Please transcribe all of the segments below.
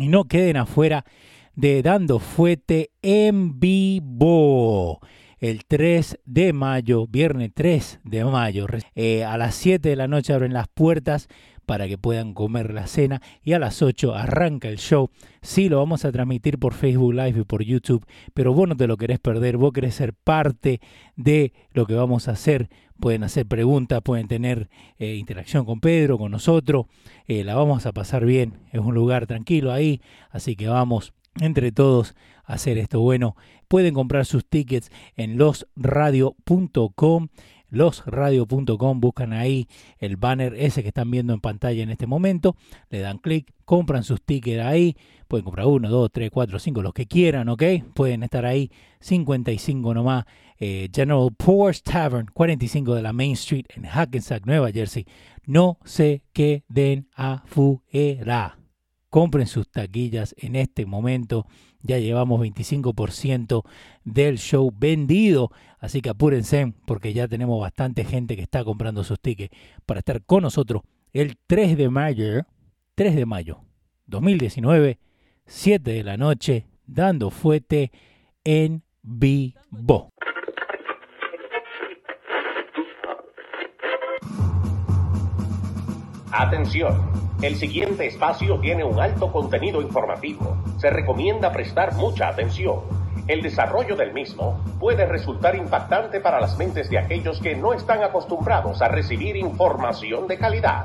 y no queden afuera de Dando Fuete en vivo el 3 de mayo, viernes 3 de mayo. Eh, a las 7 de la noche abren las puertas para que puedan comer la cena y a las 8 arranca el show. Sí, lo vamos a transmitir por Facebook Live y por YouTube, pero vos no te lo querés perder, vos querés ser parte de lo que vamos a hacer. Pueden hacer preguntas, pueden tener eh, interacción con Pedro, con nosotros. Eh, la vamos a pasar bien, es un lugar tranquilo ahí, así que vamos entre todos hacer esto bueno. Pueden comprar sus tickets en losradio.com losradio.com, buscan ahí el banner ese que están viendo en pantalla en este momento, le dan clic, compran sus tickets ahí, pueden comprar uno, dos, tres, cuatro, cinco, los que quieran, ¿ok? Pueden estar ahí, 55 nomás, eh, General Poor's Tavern, 45 de la Main Street en Hackensack, Nueva Jersey. No se queden afuera compren sus taquillas en este momento. Ya llevamos 25% del show vendido, así que apúrense porque ya tenemos bastante gente que está comprando sus tickets para estar con nosotros el 3 de mayo, 3 de mayo 2019, 7 de la noche, dando fuete en vivo. Atención el siguiente espacio tiene un alto contenido informativo. Se recomienda prestar mucha atención. El desarrollo del mismo puede resultar impactante para las mentes de aquellos que no están acostumbrados a recibir información de calidad.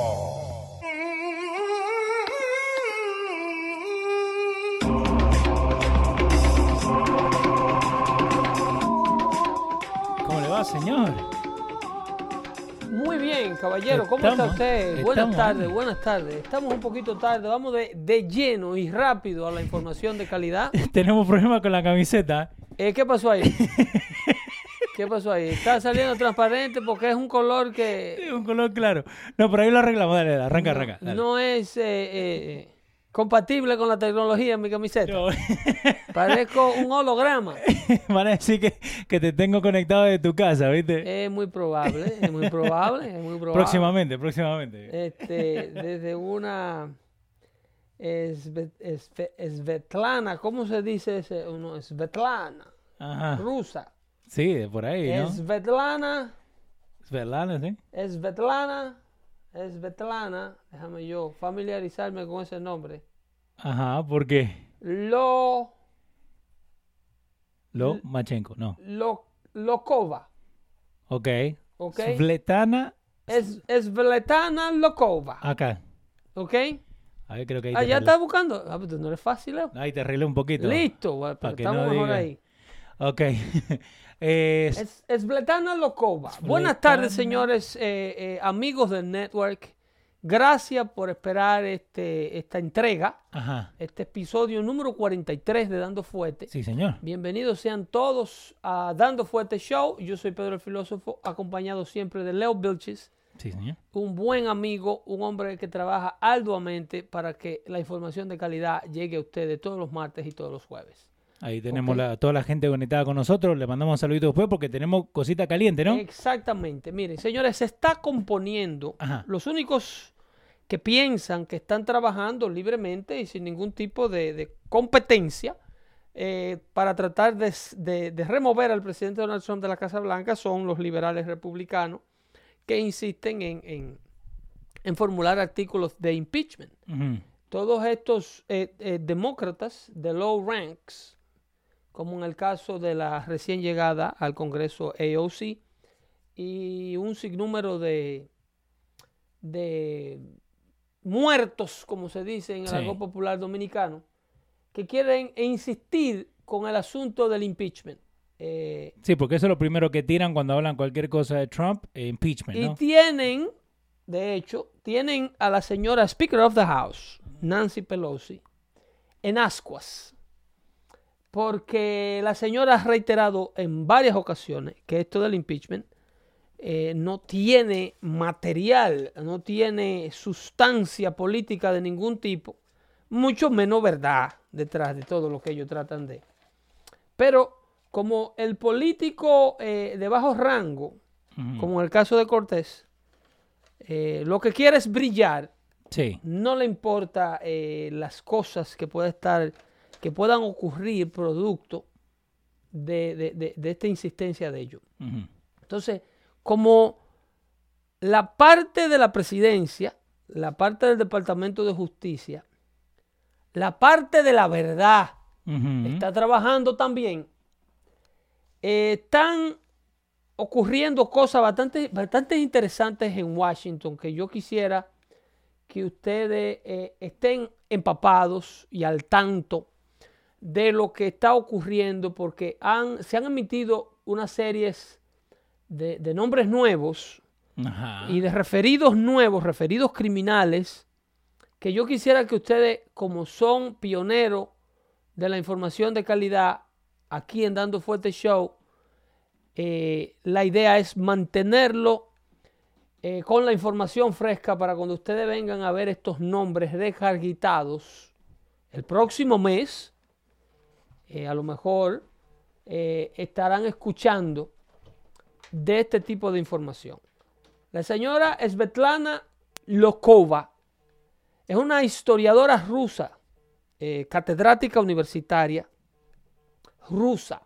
Señor? Muy bien, caballero. ¿Cómo está usted? Buenas tardes, buenas tardes. Estamos un poquito tarde. Vamos de, lleno y rápido a la información de calidad. Tenemos problemas con la camiseta. Eh, ¿Qué pasó ahí? ¿Qué pasó ahí? Está saliendo transparente porque es un color que... Es un color claro. No, pero ahí lo arreglamos. Dale, arranca, arranca. No es... Eh, eh, compatible con la tecnología en mi camiseta. Parezco un holograma. Van a decir que, que, te tengo conectado de tu casa, ¿viste? Es muy probable, es muy probable, es muy probable. Próximamente, próximamente. Este, desde una Svetlana, ¿cómo se dice ese? Uno, Svetlana, Ajá. rusa. Sí, de por ahí, ¿no? Svetlana. Svetlana, sí. Svetlana Svetlana, déjame yo familiarizarme con ese nombre. Ajá, ¿por qué? Lo. Lo Machenko, no. Lo, Lokova. Ok. Ok. Svetlana. Es, Svetlana Lokova. Acá. Ok. A ver, creo que ahí Ah, ya estás buscando. Ah, pues no es fácil, ¿eh? Ahí te arreglé un poquito. Listo, para estamos mejor ahí. Ok. Es, es Bletana Lokova. Buenas tardes, señores, eh, eh, amigos del network. Gracias por esperar este, esta entrega, este episodio número 43 de Dando Fuerte. Sí, señor. Bienvenidos sean todos a Dando Fuerte Show. Yo soy Pedro el Filósofo, acompañado siempre de Leo Vilches. Sí, señor. Un buen amigo, un hombre que trabaja arduamente para que la información de calidad llegue a ustedes todos los martes y todos los jueves. Ahí tenemos toda la gente conectada con nosotros. Le mandamos un saludito después porque tenemos cosita caliente, ¿no? Exactamente. Miren, señores, se está componiendo. Los únicos que piensan que están trabajando libremente y sin ningún tipo de, competencia eh, para tratar de, remover al presidente Donald Trump de la Casa Blanca son los liberales republicanos que insisten en, formular artículos de impeachment. Todos estos eh, eh, demócratas de low ranks como en el caso de la recién llegada al Congreso AOC y un sinnúmero de, de muertos, como se dice en el algo popular dominicano, que quieren insistir con el asunto del impeachment. Eh, sí, porque eso es lo primero que tiran cuando hablan cualquier cosa de Trump, eh, impeachment. Y tienen, de hecho, tienen a la señora Speaker of the House, Nancy Pelosi, en ascuas porque la señora ha reiterado en varias ocasiones que esto del impeachment eh, no tiene material, no tiene sustancia política de ningún tipo, mucho menos verdad detrás de todo lo que ellos tratan de. Pero como el político eh, de bajo rango, como en el caso de Cortés, eh, lo que quiere es brillar, no le importa las cosas que pueda estar que puedan ocurrir producto de, esta insistencia de ellos. Entonces, como la parte de la presidencia, la parte del Departamento de Justicia, la parte de la verdad está trabajando también, eh, están ocurriendo cosas bastante, bastante interesantes en Washington que yo quisiera que ustedes eh, estén empapados y al tanto de lo que está ocurriendo porque han, se han emitido unas series de, nombres nuevos y de referidos nuevos, referidos criminales, que yo quisiera que ustedes, como son pioneros de la información de calidad aquí en Dando Fuerte Show, eh, la idea es mantenerlo eh, con la información fresca para cuando ustedes vengan a ver estos nombres recarguitados el próximo mes eh, a lo mejor eh, estarán escuchando de este tipo de información. La señora Svetlana Lokova es una historiadora rusa, eh, catedrática universitaria rusa.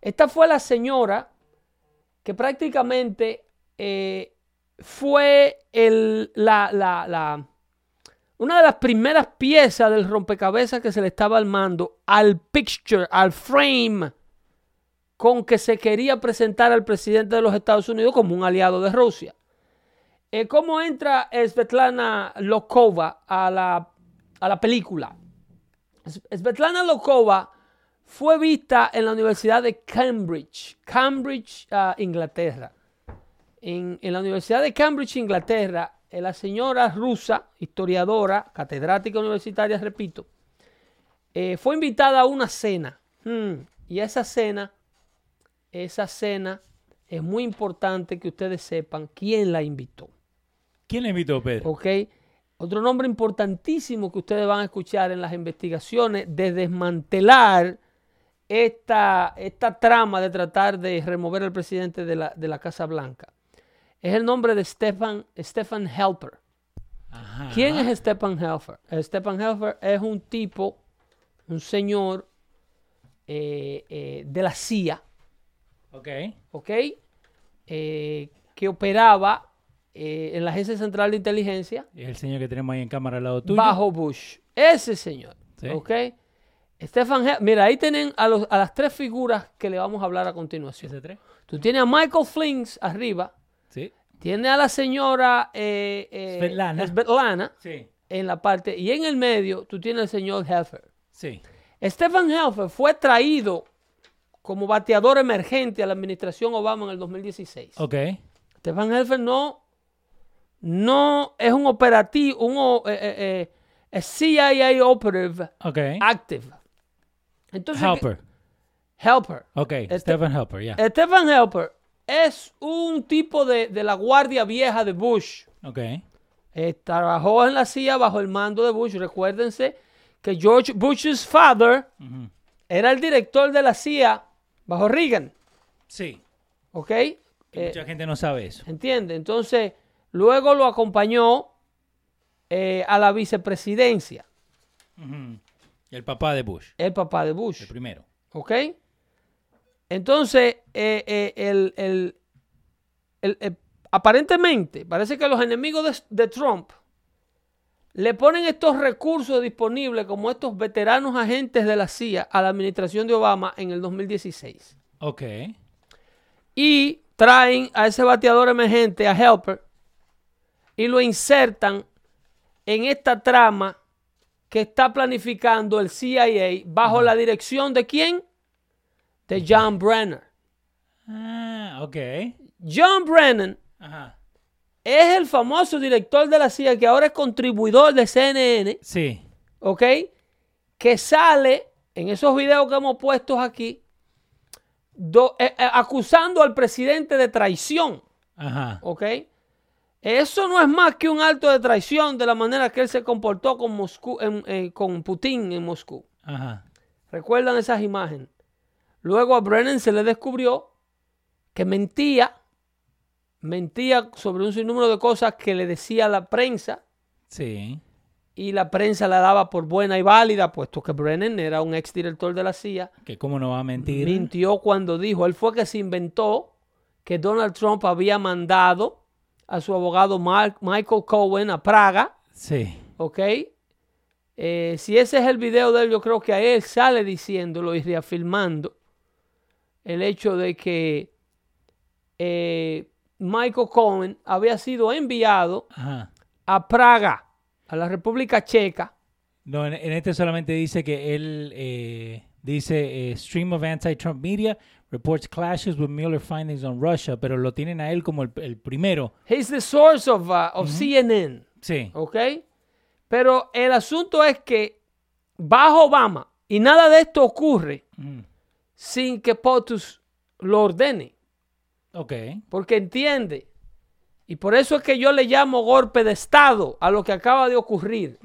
Esta fue la señora que prácticamente fue la una de las primeras piezas del rompecabezas que se le estaba armando al picture, al frame con que se quería presentar al presidente de los Estados Unidos como un aliado de Rusia. Eh, ¿Cómo entra Svetlana Lokova a la, a la película? Svetlana Lokova fue vista en la Universidad de Cambridge, Cambridge, ah, Inglaterra. En, en, la Universidad de Cambridge, Inglaterra, la señora rusa, historiadora, catedrática universitaria, repito, eh, fue invitada a una cena. Hmm, y esa cena, esa cena es muy importante que ustedes sepan quién la invitó. ¿Quién la invitó, Pedro? Ok. Otro nombre importantísimo que ustedes van a escuchar en las investigaciones de desmantelar esta, esta trama de tratar de remover al presidente de la, de la Casa Blanca es el nombre de Stefan, Stefan Helper. ¿Quién es Stefan Helfer? Stefan Helfer es un tipo, un señor eh, eh, de la CIA. Ok. Ok. Eh, que operaba en la Agencia Central de Inteligencia. Es el señor que tenemos ahí en cámara al lado tuyo. Bajo Bush. Ese señor. Ok. Stefan Helfer. Mira, ahí tienen a, las tres figuras que le vamos a hablar a continuación. ¿Ese tres? Tú tienes a Michael Flings arriba tiene a la señora eh, eh sí. en la parte, y en el medio tú tienes al señor Helfer. Sí. Stephen Helfer fue traído como bateador emergente a la administración Obama en el 2016. Ok. Stephen Helfer no, no es un operativo, un eh, eh, CIA operative active. Entonces, Helper. Helper. Ok, Stephen Helper, ya. Stephen Helper es un tipo de, la guardia vieja de Bush. Ok. Eh, trabajó en la CIA bajo el mando de Bush. Recuérdense que George Bush's father era el director de la CIA bajo Reagan. Sí. ¿Ok? mucha eh, gente no sabe eso. Entiende. Entonces, luego lo acompañó eh, a la vicepresidencia. El papá de Bush. El papá de Bush. El primero. ¿Ok? Entonces, eh, eh, el, aparentemente, parece que los enemigos de, Trump le ponen estos recursos disponibles como estos veteranos agentes de la CIA a la administración de Obama en el 2016. Ok. Y traen a ese bateador emergente, a Helper, y lo insertan en esta trama que está planificando el CIA bajo la dirección de quién? De John Brenner. Ah, ok. John Brennan es el famoso director de la CIA que ahora es contribuidor de CNN. Sí. ¿Ok? Que sale en esos videos que hemos puesto aquí, eh, eh, acusando al presidente de traición. Ajá. ¿Ok? Eso no es más que un acto de traición de la manera que él se comportó con, Moscú, eh, con Putin en Moscú. Ajá. ¿Recuerdan esas imágenes? Luego a Brennan se le descubrió que mentía, mentía sobre un sinnúmero de cosas que le decía la prensa. Sí y la prensa la daba por buena y válida, puesto que Brennan era un exdirector de la CIA. Que cómo no va a mentir. Mintió cuando dijo, él fue que se inventó que Donald Trump había mandado a su abogado Michael Cohen a Praga. Sí. ¿Ok? Eh, si ese es el video de él, yo creo que a él sale diciéndolo y reafirmando el hecho de que eh, Michael Cohen había sido enviado a Praga a la República Checa. No, en, este solamente dice que él eh, dice eh, stream of anti-Trump media reports clashes with Mueller findings on Russia, pero lo tienen a él como el, primero. He's the source of, uh, of CNN. Sí. ¿Ok? Pero el asunto es que bajo Obama, y nada de esto ocurre sin que POTUS lo ordene. Ok. Porque entiende y por eso es que yo le llamo golpe de Estado a lo que acaba de ocurrir.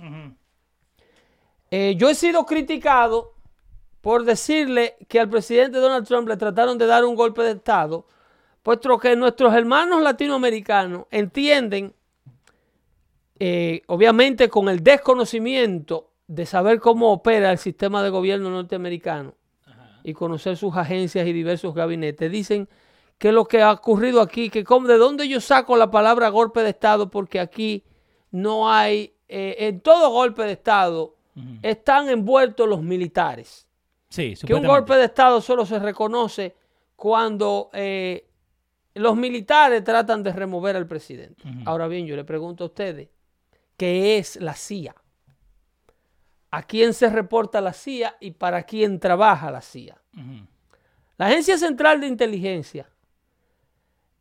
Eh, yo he sido criticado por decirle que al presidente Donald Trump le trataron de dar un golpe de Estado, puesto que nuestros hermanos latinoamericanos entienden, eh, obviamente con el desconocimiento de saber cómo opera el sistema de gobierno norteamericano y conocer sus agencias y diversos gabinetes, dicen que lo que ha ocurrido aquí, que de dónde yo saco la palabra golpe de Estado, porque aquí no hay, eh, en todo golpe de Estado están envueltos los militares. Sí, que un golpe de Estado solo se reconoce cuando eh, los militares tratan de remover al presidente. Ahora bien, yo le pregunto a ustedes, ¿qué es la CIA? ¿A quién se reporta la CIA y para quién trabaja la CIA? La Agencia Central de Inteligencia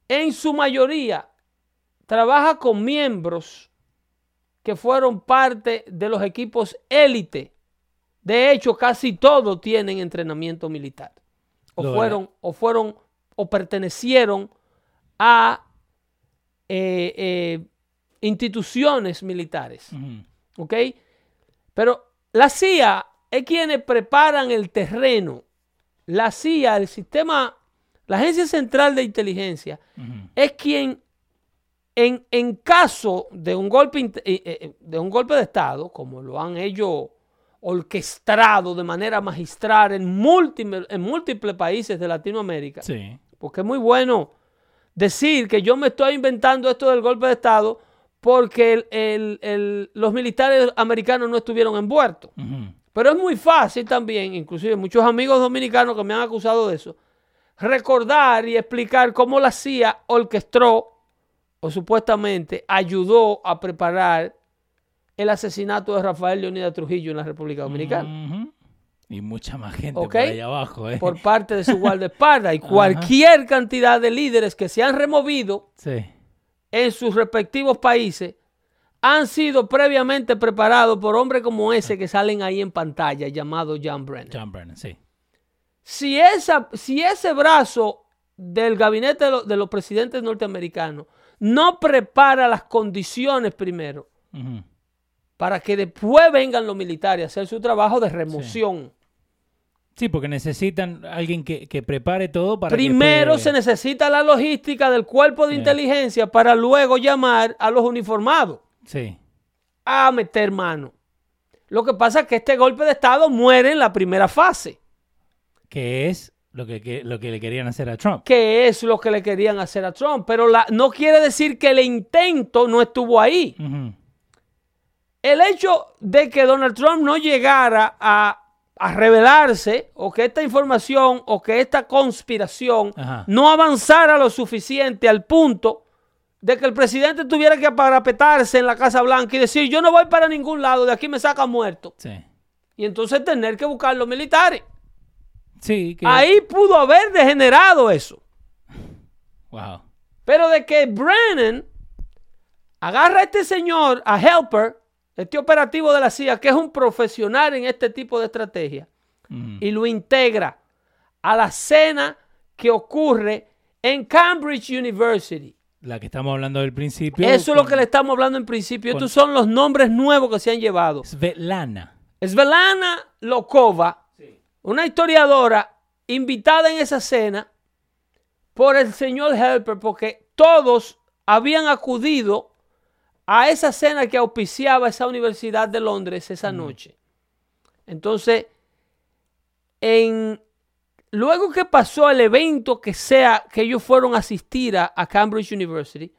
en su mayoría trabaja con miembros que fueron parte de los equipos élite. De hecho, casi todos tienen entrenamiento militar. O fueron, o fueron, o pertenecieron a eh, eh, instituciones militares. ¿Ok? Pero la CIA es quienes preparan el terreno. La CIA, el sistema la Agencia Central de Inteligencia es quien, en, caso de un, golpe, eh, eh, de un golpe de Estado, como lo han ellos orquestado de manera magistral en múltiples, en múltiples países de Latinoamérica, porque es muy bueno decir que yo me estoy inventando esto del golpe de Estado porque los militares americanos no estuvieron envueltos. Pero es muy fácil también, inclusive muchos amigos dominicanos que me han acusado de eso, recordar y explicar cómo la CIA orquestó o supuestamente ayudó a preparar el asesinato de Rafael Leonidas Trujillo en la República Dominicana. Y mucha más gente por allá abajo. ¿eh? Por parte de su guardaespaldas. y cualquier cantidad de líderes que se han removido en sus respectivos países han sido previamente preparados por hombres como ese que salen ahí en pantalla, llamado John Brennan. John Brennan, sí. Si, esa, si ese brazo del gabinete de, los presidentes norteamericanos no prepara las condiciones primero para que después vengan los militares a hacer su trabajo de remoción. Sí. porque necesitan alguien que, prepare todo para Primero se necesita la logística del cuerpo de inteligencia para luego llamar a los uniformados. Sí. A meter mano. Lo que pasa es que este golpe de Estado muere en la primera fase que es lo que, lo que le querían hacer a Trump. Que es lo que le querían hacer a Trump. Pero la, no quiere decir que el intento no estuvo ahí. El hecho de que Donald Trump no llegara a, revelarse o que esta información o que esta conspiración no avanzara lo suficiente al punto de que el presidente tuviera que parapetarse en la Casa Blanca y decir yo no voy para ningún lado, de aquí me saca muerto. Y entonces tener que buscar los militares. Ahí pudo haber degenerado eso. Wow. Pero de que Brennan agarra a este señor, a Helper, este operativo de la CIA, que es un profesional en este tipo de estrategia, mm. y lo integra a la cena que ocurre en Cambridge University. La que estamos hablando del principio. Eso es lo que le estamos hablando en principio. Estos son los nombres nuevos que se han llevado. Svetlana. Svetlana Lokova, una historiadora invitada en esa cena por el señor Helper, porque todos habían acudido a esa cena que auspiciaba esa Universidad de Londres esa noche. Entonces, en, luego que pasó el evento que sea que ellos fueron a asistir a, Cambridge University,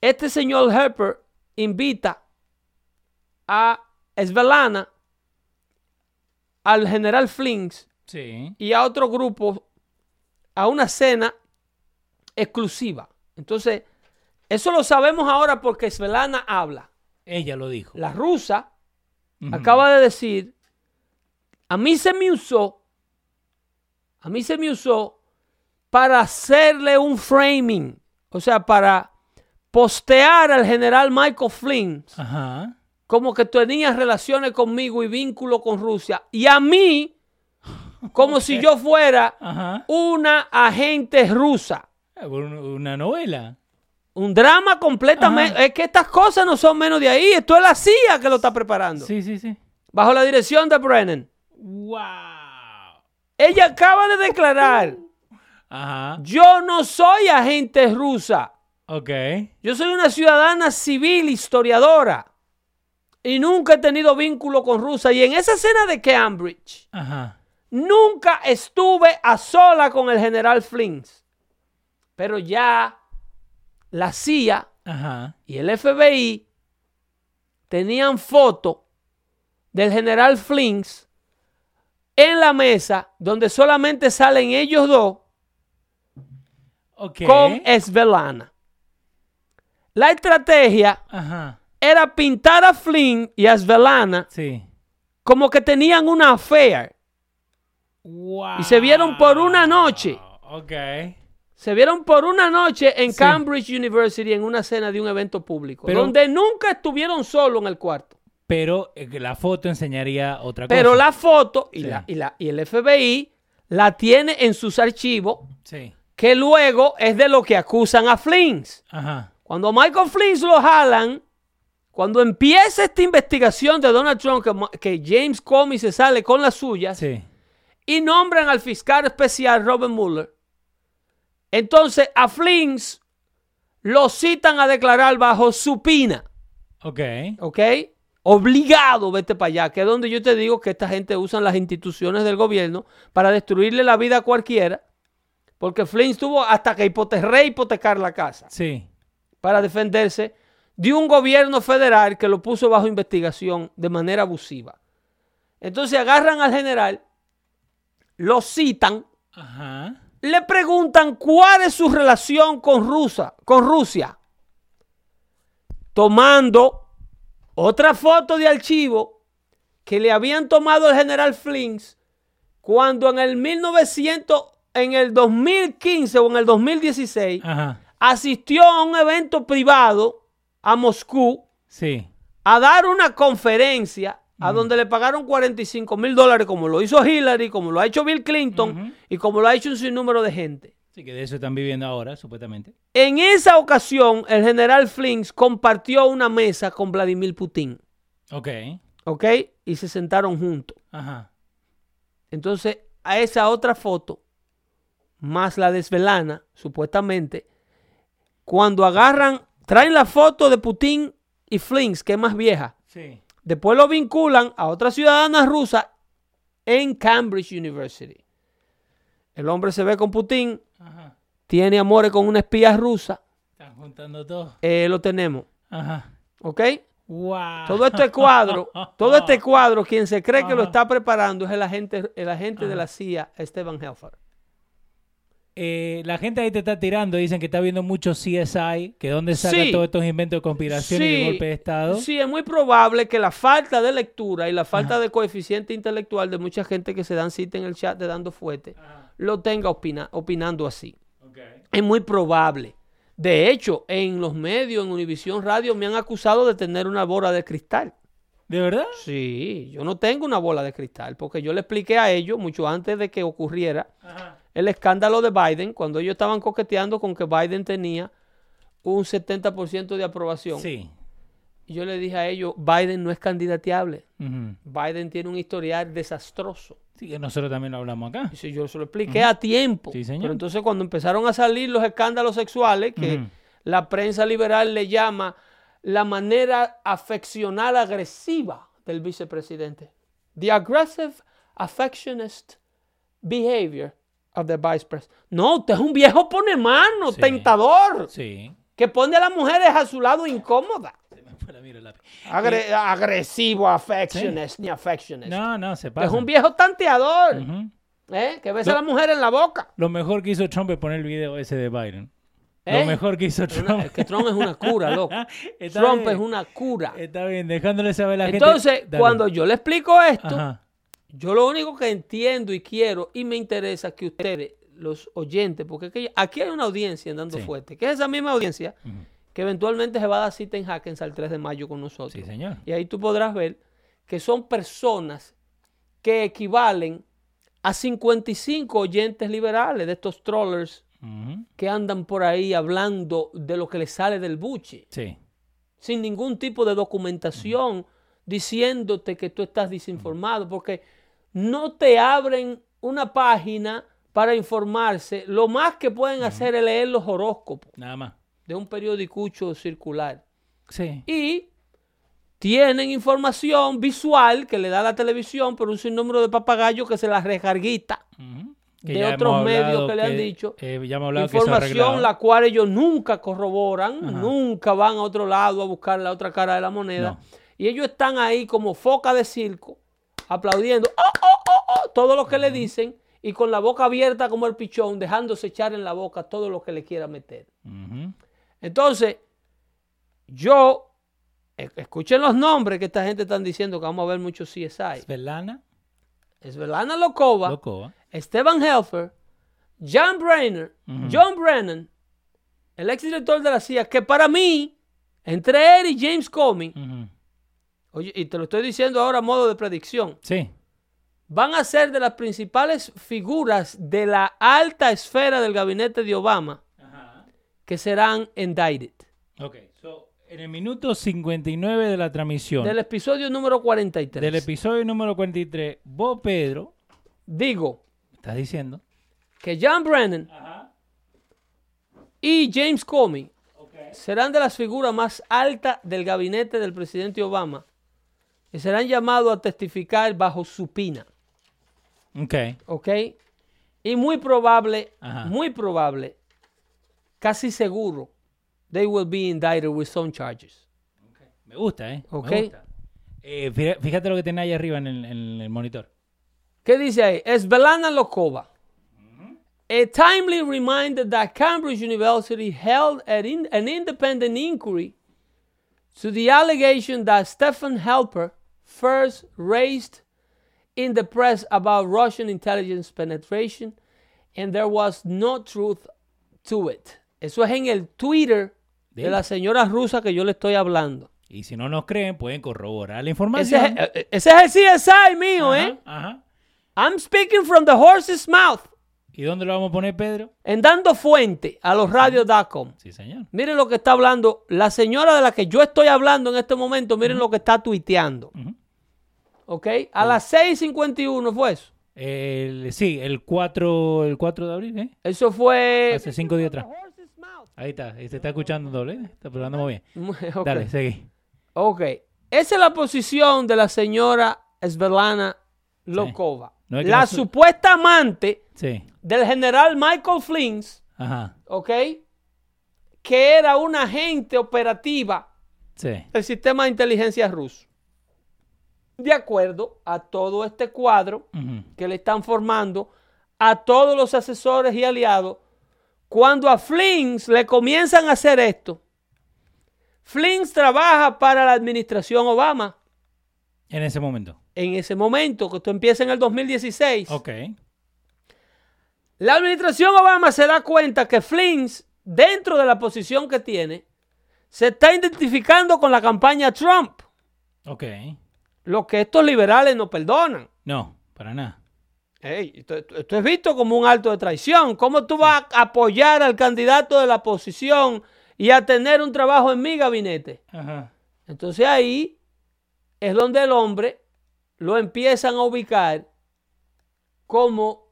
este señor Helper invita a Svelana, al general Flinks y a otro grupo a una cena exclusiva. Entonces, eso lo sabemos ahora porque Svelana habla. Ella lo dijo. La rusa acaba de decir, a mí se me usó, a mí se me usó para hacerle un framing, o sea, para postear al general Michael Flynn como que tenía relaciones conmigo y vínculo con Rusia. Y a mí, como si yo fuera una agente rusa. Eh, una novela. Un drama completamente. Es que estas cosas no son menos de ahí. Esto es la CIA que lo está preparando. Sí, sí, sí. Bajo la dirección de Brennan. ¡Wow! Ella acaba de declarar. Ajá. Yo no soy agente rusa. Ok. Yo soy una ciudadana civil historiadora. Y nunca he tenido vínculo con Rusia. Y en esa escena de Cambridge, Ajá. nunca estuve a sola con el general Flins. Pero ya la CIA y el FBI tenían foto del general Flins en la mesa donde solamente salen ellos dos con Esvelana. La estrategia era pintar a Flynn y a Esvelana como que tenían una affair. Y se vieron por una noche. Okay. Se vieron por una noche en Cambridge University en una cena de un evento público, donde nunca estuvieron solos en el cuarto. Pero eh, la foto enseñaría otra cosa. Pero la foto y, la, y, la, y el FBI la tiene en sus archivos, que luego es de lo que acusan a Flins. Cuando a Michael Flins lo jalan, cuando empieza esta investigación de Donald Trump, que, James Comey se sale con las suyas, y nombran al fiscal especial Robert Mueller, entonces a Flins lo citan a declarar bajo supina. Ok. Ok. Obligado, vete para allá, que es donde yo te digo que esta gente usa las instituciones del gobierno para destruirle la vida a cualquiera, porque Flins tuvo hasta que hipotecar la casa. Sí. Para defenderse de un gobierno federal que lo puso bajo investigación de manera abusiva. Entonces agarran al general, lo citan. Ajá le preguntan cuál es su relación con Rusia, con Rusia. Tomando otra foto de archivo que le habían tomado el general Flins cuando en el 1900, en el 2015 o en el 2016 asistió a un evento privado a Moscú sí. a dar una conferencia a donde le pagaron 45 mil dólares, como lo hizo Hillary, como lo ha hecho Bill Clinton y como lo ha hecho un sinnúmero de gente. Sí, que de eso están viviendo ahora, supuestamente. En esa ocasión, el general Flins compartió una mesa con Vladimir Putin. Ok. Ok, y se sentaron juntos. Ajá. Entonces, a esa otra foto, más la de Svelana, supuestamente, cuando agarran, traen la foto de Putin y Flins, que es más vieja. Sí Después lo vinculan a otra ciudadana rusa en Cambridge University. El hombre se ve con Putin, tiene amores con una espía rusa. Están juntando todo. Eh, lo tenemos. Ajá. ¿Ok? Wow. Todo este cuadro, todo este cuadro, quien se cree que lo está preparando es el agente, el agente de la CIA, Esteban Helfer. Eh, la gente ahí te está tirando, dicen que está viendo mucho CSI, que dónde saca todos estos inventos de conspiración y de golpe de Estado. Sí, es muy probable que la falta de lectura y la falta de coeficiente intelectual de mucha gente que se dan cita en el chat de Dando Fuete lo tenga opinando así. Es muy probable. De hecho, en los medios, en Univisión Radio, me han acusado de tener una bola de cristal. ¿De verdad? Sí, yo no tengo una bola de cristal, porque yo le expliqué a ellos mucho antes de que ocurriera el escándalo de Biden, cuando ellos estaban coqueteando con que Biden tenía un 70% de aprobación. Sí. Y yo le dije a ellos, Biden no es candidateable. Biden tiene un historial desastroso. Sí, que nosotros también lo hablamos acá. Sí, yo se lo expliqué a tiempo. Sí, señor. Pero entonces cuando empezaron a salir los escándalos sexuales, que la prensa liberal le llama la manera afeccional agresiva del vicepresidente. The aggressive affectionist behavior of the vice president. No, usted es un viejo pone mano, tentador. Sí. Que pone a las mujeres a su lado incómoda. agresivo, affectionist, ni affectionist. No, no, se pasa. Es un viejo tanteador. ¿eh? Que besa a la mujer en la boca. Lo mejor que hizo Trump es poner el video ese de Biden. Lo ¿Eh? mejor que hizo Trump. es que Trump es una cura, loco. Trump es una cura. Está bien, dejándole saber a la gente. Entonces, cuando yo le explico esto, yo lo único que entiendo y quiero y me interesa que ustedes, los oyentes, porque aquí hay una audiencia andando fuerte, que es esa misma audiencia que eventualmente se va a dar cita en Hackens al 3 de mayo con nosotros. Sí, señor. Y ahí tú podrás ver que son personas que equivalen a 55 oyentes liberales de estos trollers que andan por ahí hablando de lo que les sale del buche. Sí. Sin ningún tipo de documentación diciéndote que tú estás desinformado, porque no te abren una página para informarse. Lo más que pueden hacer es leer los horóscopos. Nada más. De un periodicucho circular. Sí. Y tienen información visual que le da la televisión por un sinnúmero de papagayos que se las recarguita de otros medios que, le han dicho. Eh, información la cual ellos nunca corroboran, nunca van a otro lado a buscar la otra cara de la moneda. Y ellos están ahí como foca de circo, aplaudiendo oh, oh, oh, todo lo que le dicen y con la boca abierta como el pichón, dejándose echar en la boca todo lo que le quiera meter. Entonces, yo, e, escuchen los nombres que esta gente están diciendo que vamos a ver muchos CSI. Svelana. Svelana Lokova. Lokova. Esteban Helfer, John Brenner, John Brennan, el exdirector de la CIA, que para mí, entre él y James Comey, oye, y te lo estoy diciendo ahora a modo de predicción, sí. van a ser de las principales figuras de la alta esfera del gabinete de Obama que serán indicted. Ok, so, en el minuto 59 de la transmisión. Del episodio número 43. Del episodio número 43, vos, Pedro. Digo, ¿Estás diciendo? Que John Brennan y James Comey serán de las figuras más altas del gabinete del presidente Obama y serán llamados a testificar bajo supina. Ok. Ok. Y muy probable, muy probable, casi seguro, they will be indicted with some charges. Me gusta, ¿eh? Ok. Eh, fíjate lo que tiene ahí arriba en el monitor. ¿Qué dice ahí? Esvelana Lokova. A timely reminder that Cambridge University held an, in, an independent inquiry to the allegation that Stephen Helper first raised in the press about Russian intelligence penetration, and there was no truth to it. Eso es en el Twitter de, la señora rusa que yo le estoy hablando. Y si no nos creen, pueden corroborar la información. Ese, es, ese es el CSI mío, ¿eh? Ajá. I'm speaking from the horse's mouth. ¿Y dónde lo vamos a poner, Pedro? En dando fuente a los radios.com. Sí, señor. Miren lo que está hablando la señora de la que yo estoy hablando en este momento. Miren lo que está tuiteando. ¿Ok? A las 6.51 fue eso. sí, el 4, el 4 de abril, ¿eh? Eso fue... Hace cinco días atrás. Ahí está, se está escuchando doble, ¿eh? está hablando muy bien. Dale, seguí. Ok. Esa es la posición de la señora Svelana Lokova la supuesta amante del general Michael Flins, ¿ok? Que era una agente operativa del sistema de inteligencia ruso. De acuerdo a todo este cuadro que le están formando a todos los asesores y aliados, cuando a Flins le comienzan a hacer esto, Flins trabaja para la administración Obama. En ese momento en ese momento, que esto empieza en el 2016. Ok. La administración Obama se da cuenta que Flins, dentro de la posición que tiene, se está identificando con la campaña Trump. Ok. Lo que estos liberales no perdonan. No, para nada. esto, es visto como un acto de traición. ¿Cómo tú vas a apoyar al candidato de la oposición y a tener un trabajo en mi gabinete? Entonces ahí es donde el hombre lo empiezan a ubicar como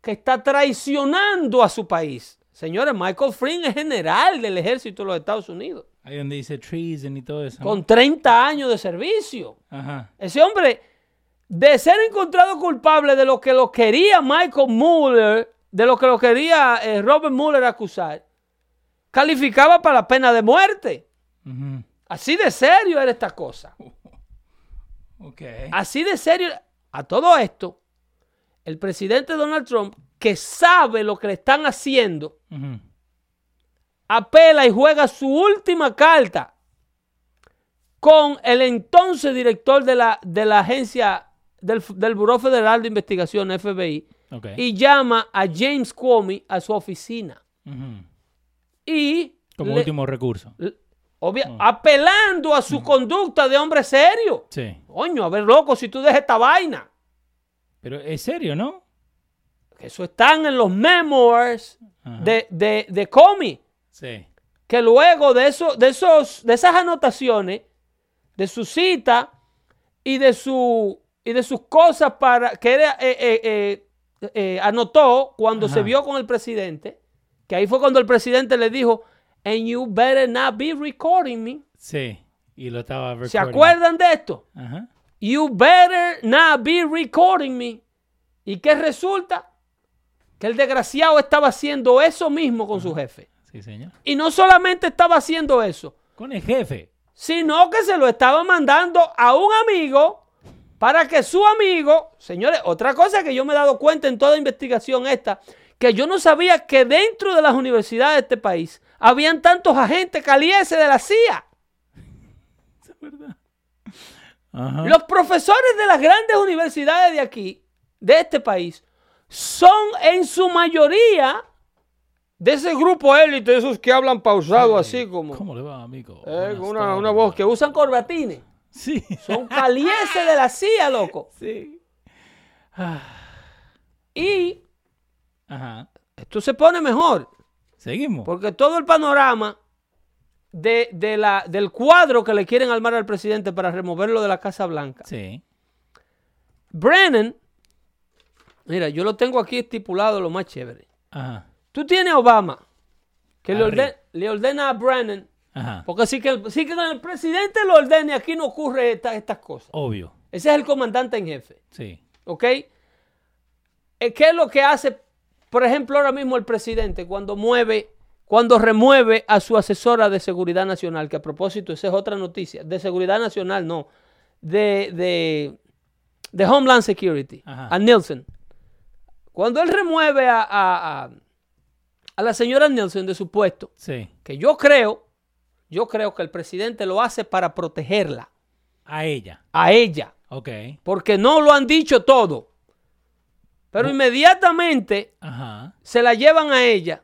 que está traicionando a su país. Señores, Michael Flynn es general del ejército de los Estados Unidos. Ahí donde dice treason y todo eso. Con 30 años de servicio. Ese hombre, de ser encontrado culpable de lo que lo quería Michael Mueller, de lo que lo quería eh, Robert Mueller acusar, calificaba para la pena de muerte. Así de serio era esta cosa. Así de serio. A todo esto, el presidente Donald Trump, que sabe lo que le están haciendo, apela y juega su última carta con el entonces director de la, de la agencia del, del Buró Federal de Investigación, FBI, y llama a James Comey a su oficina. Y... Como último recurso. Mm. Apelando a su mm. conducta de hombre serio. Sí. Coño, a ver, loco, si tú dejas esta vaina. Pero es serio, ¿no? Eso están en los memoirs de, de, de Comey. Sí. Que luego de, eso, de, esos, de esas anotaciones, de su cita y de, su, y de sus cosas para que eh, eh, eh, anotó cuando se vio con el presidente, que ahí fue cuando el presidente le dijo, and you better not be recording me. Sí, y lo estaba recording. ¿Se acuerdan de esto? You better not be recording me. ¿Y qué resulta? Que el desgraciado estaba haciendo eso mismo con su jefe. Sí, señor. Y no solamente estaba haciendo eso. Con el jefe. Sino que se lo estaba mandando a un amigo para que su amigo, señores, otra cosa que yo me he dado cuenta en toda investigación esta, que yo no sabía que dentro de las universidades de este país habían tantos agentes calientes de la CIA. Es verdad. Los profesores de las grandes universidades de aquí, de este país, son en su mayoría de ese grupo élite, esos que hablan pausado así como... ¿Cómo le va, amigo? Eh, una, una, voz que usan corbatines. Sí. Son calientes de la CIA, loco. Sí. Y... Ajá. Esto se pone mejor. Seguimos. Porque todo el panorama de, la, del cuadro que le quieren armar al presidente para removerlo de la Casa Blanca. Sí. Brennan, mira, yo lo tengo aquí estipulado lo más chévere. Ajá. Tú tienes a Obama, que le ordena, a Brennan, Ajá. porque si que, el, que el presidente lo ordene, aquí no ocurre estas cosas. Obvio. Ese es el comandante en jefe. Sí. ¿Ok? Eh, ¿Qué es lo que hace por ejemplo, ahora mismo el presidente cuando mueve, cuando remueve a su asesora de seguridad nacional, que a propósito, esa es otra noticia, de seguridad nacional, no, de, de, Homeland Security, a Nielsen. Cuando él remueve a, a, a, la señora Nielsen de su puesto, que yo creo, yo creo que el presidente lo hace para protegerla. A ella. A ella. Ok. Porque no lo han dicho todo. Pero inmediatamente se la llevan a ella.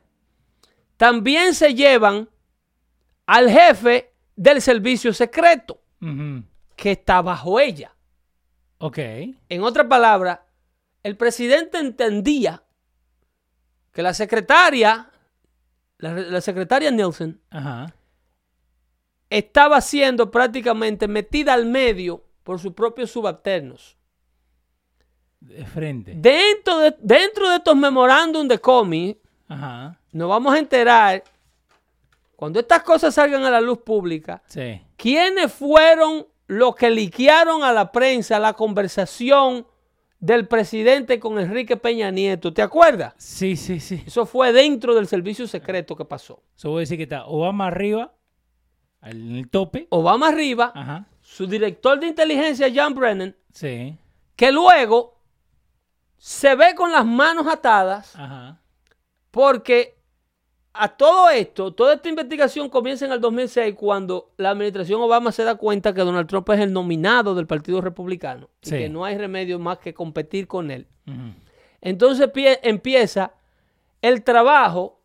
También se llevan al jefe del servicio secreto, que está bajo ella. Ok. En otra palabra, el presidente entendía que la secretaria, la, secretaria Nielsen, estaba siendo prácticamente metida al medio por sus propios subalternos. De frente. Dentro de, dentro de estos memorándum de cómic, nos vamos a enterar, cuando estas cosas salgan a la luz pública, quiénes fueron los que liquearon a la prensa la conversación del presidente con Enrique Peña Nieto. ¿Te acuerdas? Sí, sí, sí. Eso fue dentro del servicio secreto que pasó. Eso voy a decir que está Obama arriba, en el tope. Obama arriba, su director de inteligencia, John Brennan, sí. que luego se ve con las manos atadas porque a todo esto, toda esta investigación comienza en el 2006 cuando la administración Obama se da cuenta que Donald Trump es el nominado del Partido Republicano y que no hay remedio más que competir con él. Entonces empieza el trabajo,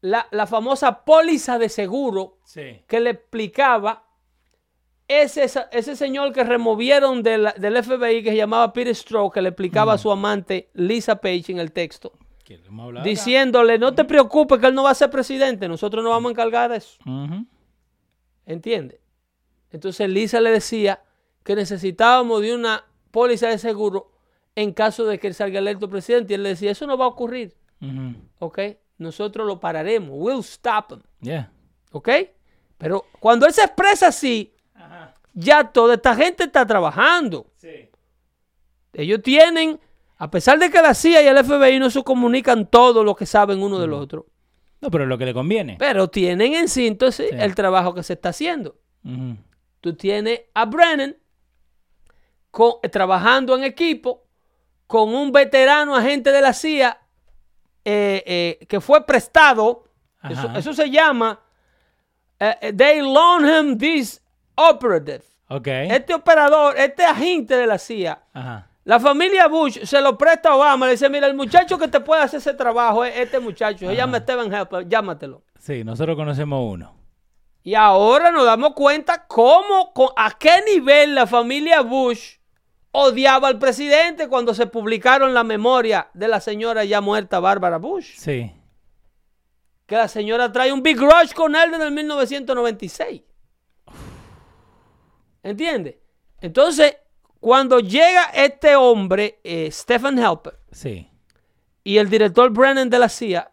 la, famosa póliza de seguro que le explicaba ese, ese señor que removieron del, FBI que se llamaba Peter Stroke, que le explicaba a su amante Lisa Page en el texto, diciéndole, no te preocupes que él no va a ser presidente, nosotros nos vamos a encargar de eso. ¿Entiendes? Entonces Lisa le decía que necesitábamos de una póliza de seguro en caso de que él salga electo presidente. Y él le decía, eso no va a ocurrir. ¿Ok? Nosotros lo pararemos. We'll stop him. Yeah. ¿Ok? Pero cuando él se expresa así, ya toda esta gente está trabajando. Sí. Ellos tienen, a pesar de que la CIA y el FBI no se comunican todo lo que saben uno del otro. No, pero lo que le conviene. Pero tienen en síntesis el trabajo que se está haciendo. Tú tienes a Brennan trabajando en equipo con un veterano agente de la CIA eh, eh, que fue prestado. Eso, se llama eh, They loan him this operative. Este operador, este agente de la CIA. La familia Bush se lo presta a Obama. Le dice, mira, el muchacho que te puede hacer ese trabajo es este muchacho. Se llama Stephen Helper, llámatelo. Sí, nosotros conocemos uno. Y ahora nos damos cuenta cómo, a qué nivel la familia Bush odiaba al presidente cuando se publicaron la memoria de la señora ya muerta Bárbara Bush. Sí. Que la señora trae un Big Rush con él desde el 1996. ¿Entiendes? Entonces, cuando llega este hombre, eh, Stephen Helper, sí. y el director Brennan de la CIA,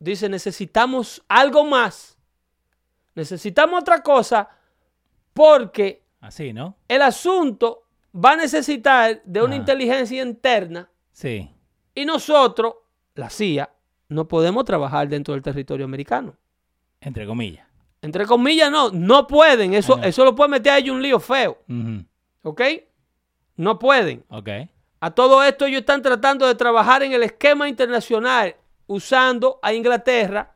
dice, necesitamos algo más Necesitamos otra cosa porque Así, ¿no? el asunto va a necesitar de una inteligencia interna. Sí. Y nosotros, la CIA, no podemos trabajar dentro del territorio americano. Entre comillas. Entre comillas, no. No pueden. Eso, eso lo puede meter a ellos un lío feo. ¿Ok? No pueden. Ok. A todo esto ellos están tratando de trabajar en el esquema internacional usando a Inglaterra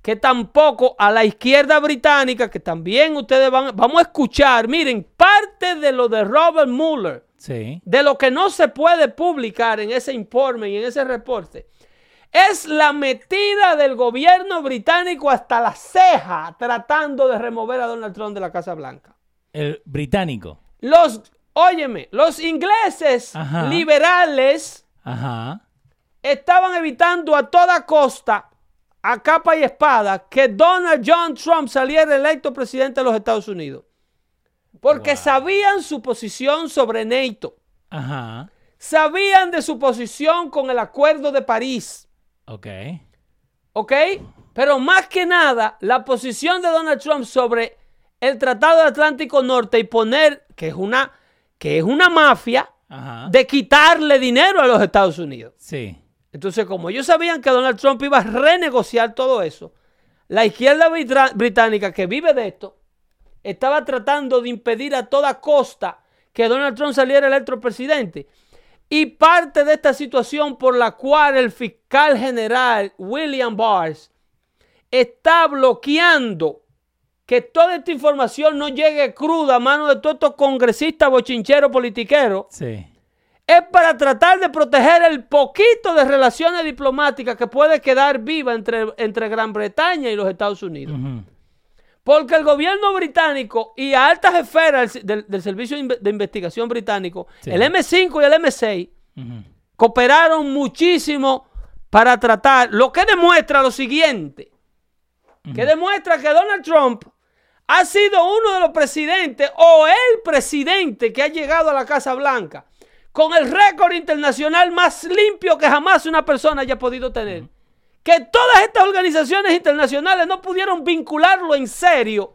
que tampoco a la izquierda británica, que también ustedes van, vamos a escuchar, miren, parte de lo de Robert Mueller, de lo que no se puede publicar en ese informe y en ese reporte, es la metida del gobierno británico hasta la ceja tratando de remover a Donald Trump de la Casa Blanca. El británico. Los, óyeme, los ingleses liberales estaban evitando a toda costa a capa y espada que Donald John Trump saliera electo presidente de los Estados Unidos. Porque sabían su posición sobre NATO. Ajá. Sabían de su posición con el Acuerdo de París. Ok. Ok. Pero más que nada, la posición de Donald Trump sobre el Tratado Atlántico Norte y poner que es una, que es una mafia de quitarle dinero a los Estados Unidos. Sí. Entonces, como ellos sabían que Donald Trump iba a renegociar todo eso, la izquierda británica que vive de esto estaba tratando de impedir a toda costa que Donald Trump saliera electo presidente. Y parte de esta situación por la cual el fiscal general William Barr está bloqueando que toda esta información no llegue cruda a manos de todos estos congresistas bochincheros politiqueros. Sí. es para tratar de proteger el poquito de relaciones diplomáticas que puede quedar viva entre, entre Gran Bretaña y los Estados Unidos. Porque el gobierno británico y altas esferas del, Servicio de Investigación británico, el M5 y el M6, cooperaron muchísimo para tratar, lo que demuestra lo siguiente, que demuestra que Donald Trump ha sido uno de los presidentes o el presidente que ha llegado a la Casa Blanca con el récord internacional más limpio que jamás una persona haya podido tener. Que todas estas organizaciones internacionales no pudieron vincularlo en serio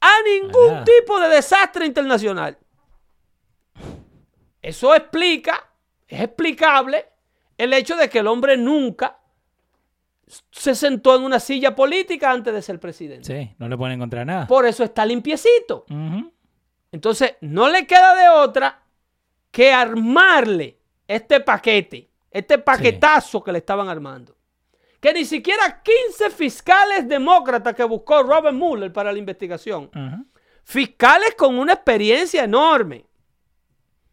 a ningún tipo de desastre internacional. Eso explica, es explicable, el hecho de que el hombre nunca se sentó en una silla política antes de ser presidente. Sí, no le pueden encontrar nada. Por eso está limpiecito. Entonces, no le queda de otra que armarle este paquete, este paquetazo que le estaban armando. Que ni siquiera 15 fiscales demócratas que buscó Robert Mueller para la investigación. Fiscales con una experiencia enorme.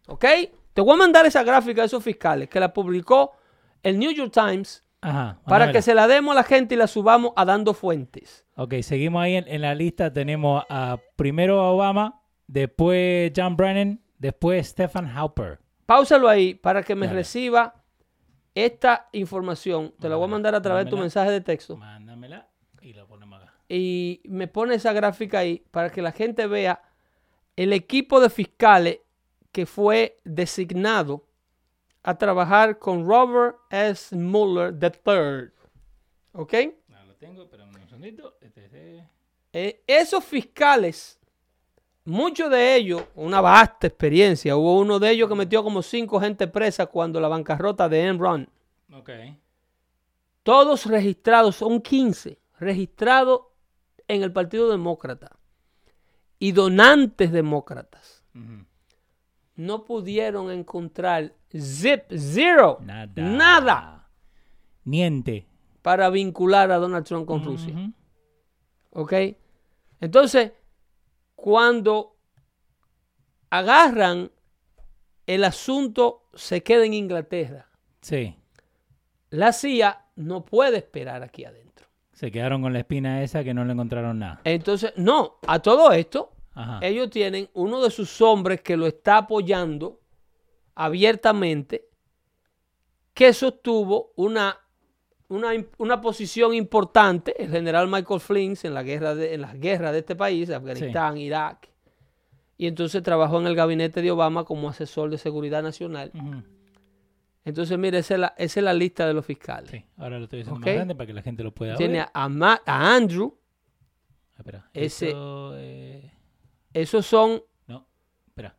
¿Ok? Te voy a mandar esa gráfica de esos fiscales que la publicó el New York Times para que se la demos a la gente y la subamos a dando fuentes. Ok, seguimos ahí en, la lista. Tenemos a primero a Obama, después John Brennan, después Stefan Hauper. Páusalo ahí para que me reciba esta información. Te la voy a mandar a través de tu mensaje de texto. Mándamela y la ponemos acá. Y me pone esa gráfica ahí para que la gente vea el equipo de fiscales que fue designado a trabajar con Robert S. Mueller III. ¿Ok? No, lo tengo, pero un segundito. Este eh, esos fiscales, muchos de ellos, una vasta experiencia. Hubo uno de ellos que metió como cinco gente presa cuando la bancarrota de Enron. Ok. Todos registrados, son 15, registrados en el Partido Demócrata y donantes demócratas. No pudieron encontrar zip, zero, nada. nada. Niente. Para vincular a Donald Trump con Rusia. ¿Ok? Entonces, cuando agarran el asunto, se queda en Inglaterra. Sí. La CIA no puede esperar aquí adentro. Se quedaron con la espina esa que no le encontraron nada. Entonces, no, a todo esto, ellos tienen uno de sus hombres que lo está apoyando abiertamente, que sostuvo una una, posición importante, el general Michael Flynn, en, la guerra de, en las guerras de este país, Afganistán, Irak. Y entonces trabajó en el gabinete de Obama como asesor de seguridad nacional. Entonces, mire, esa es, la, esa es la lista de los fiscales. Sí, ahora lo estoy diciendo más grande para que la gente lo pueda Tiene ver. Tiene a, Andrew. Ah, espera, ese, eh, Esos son... No, espera.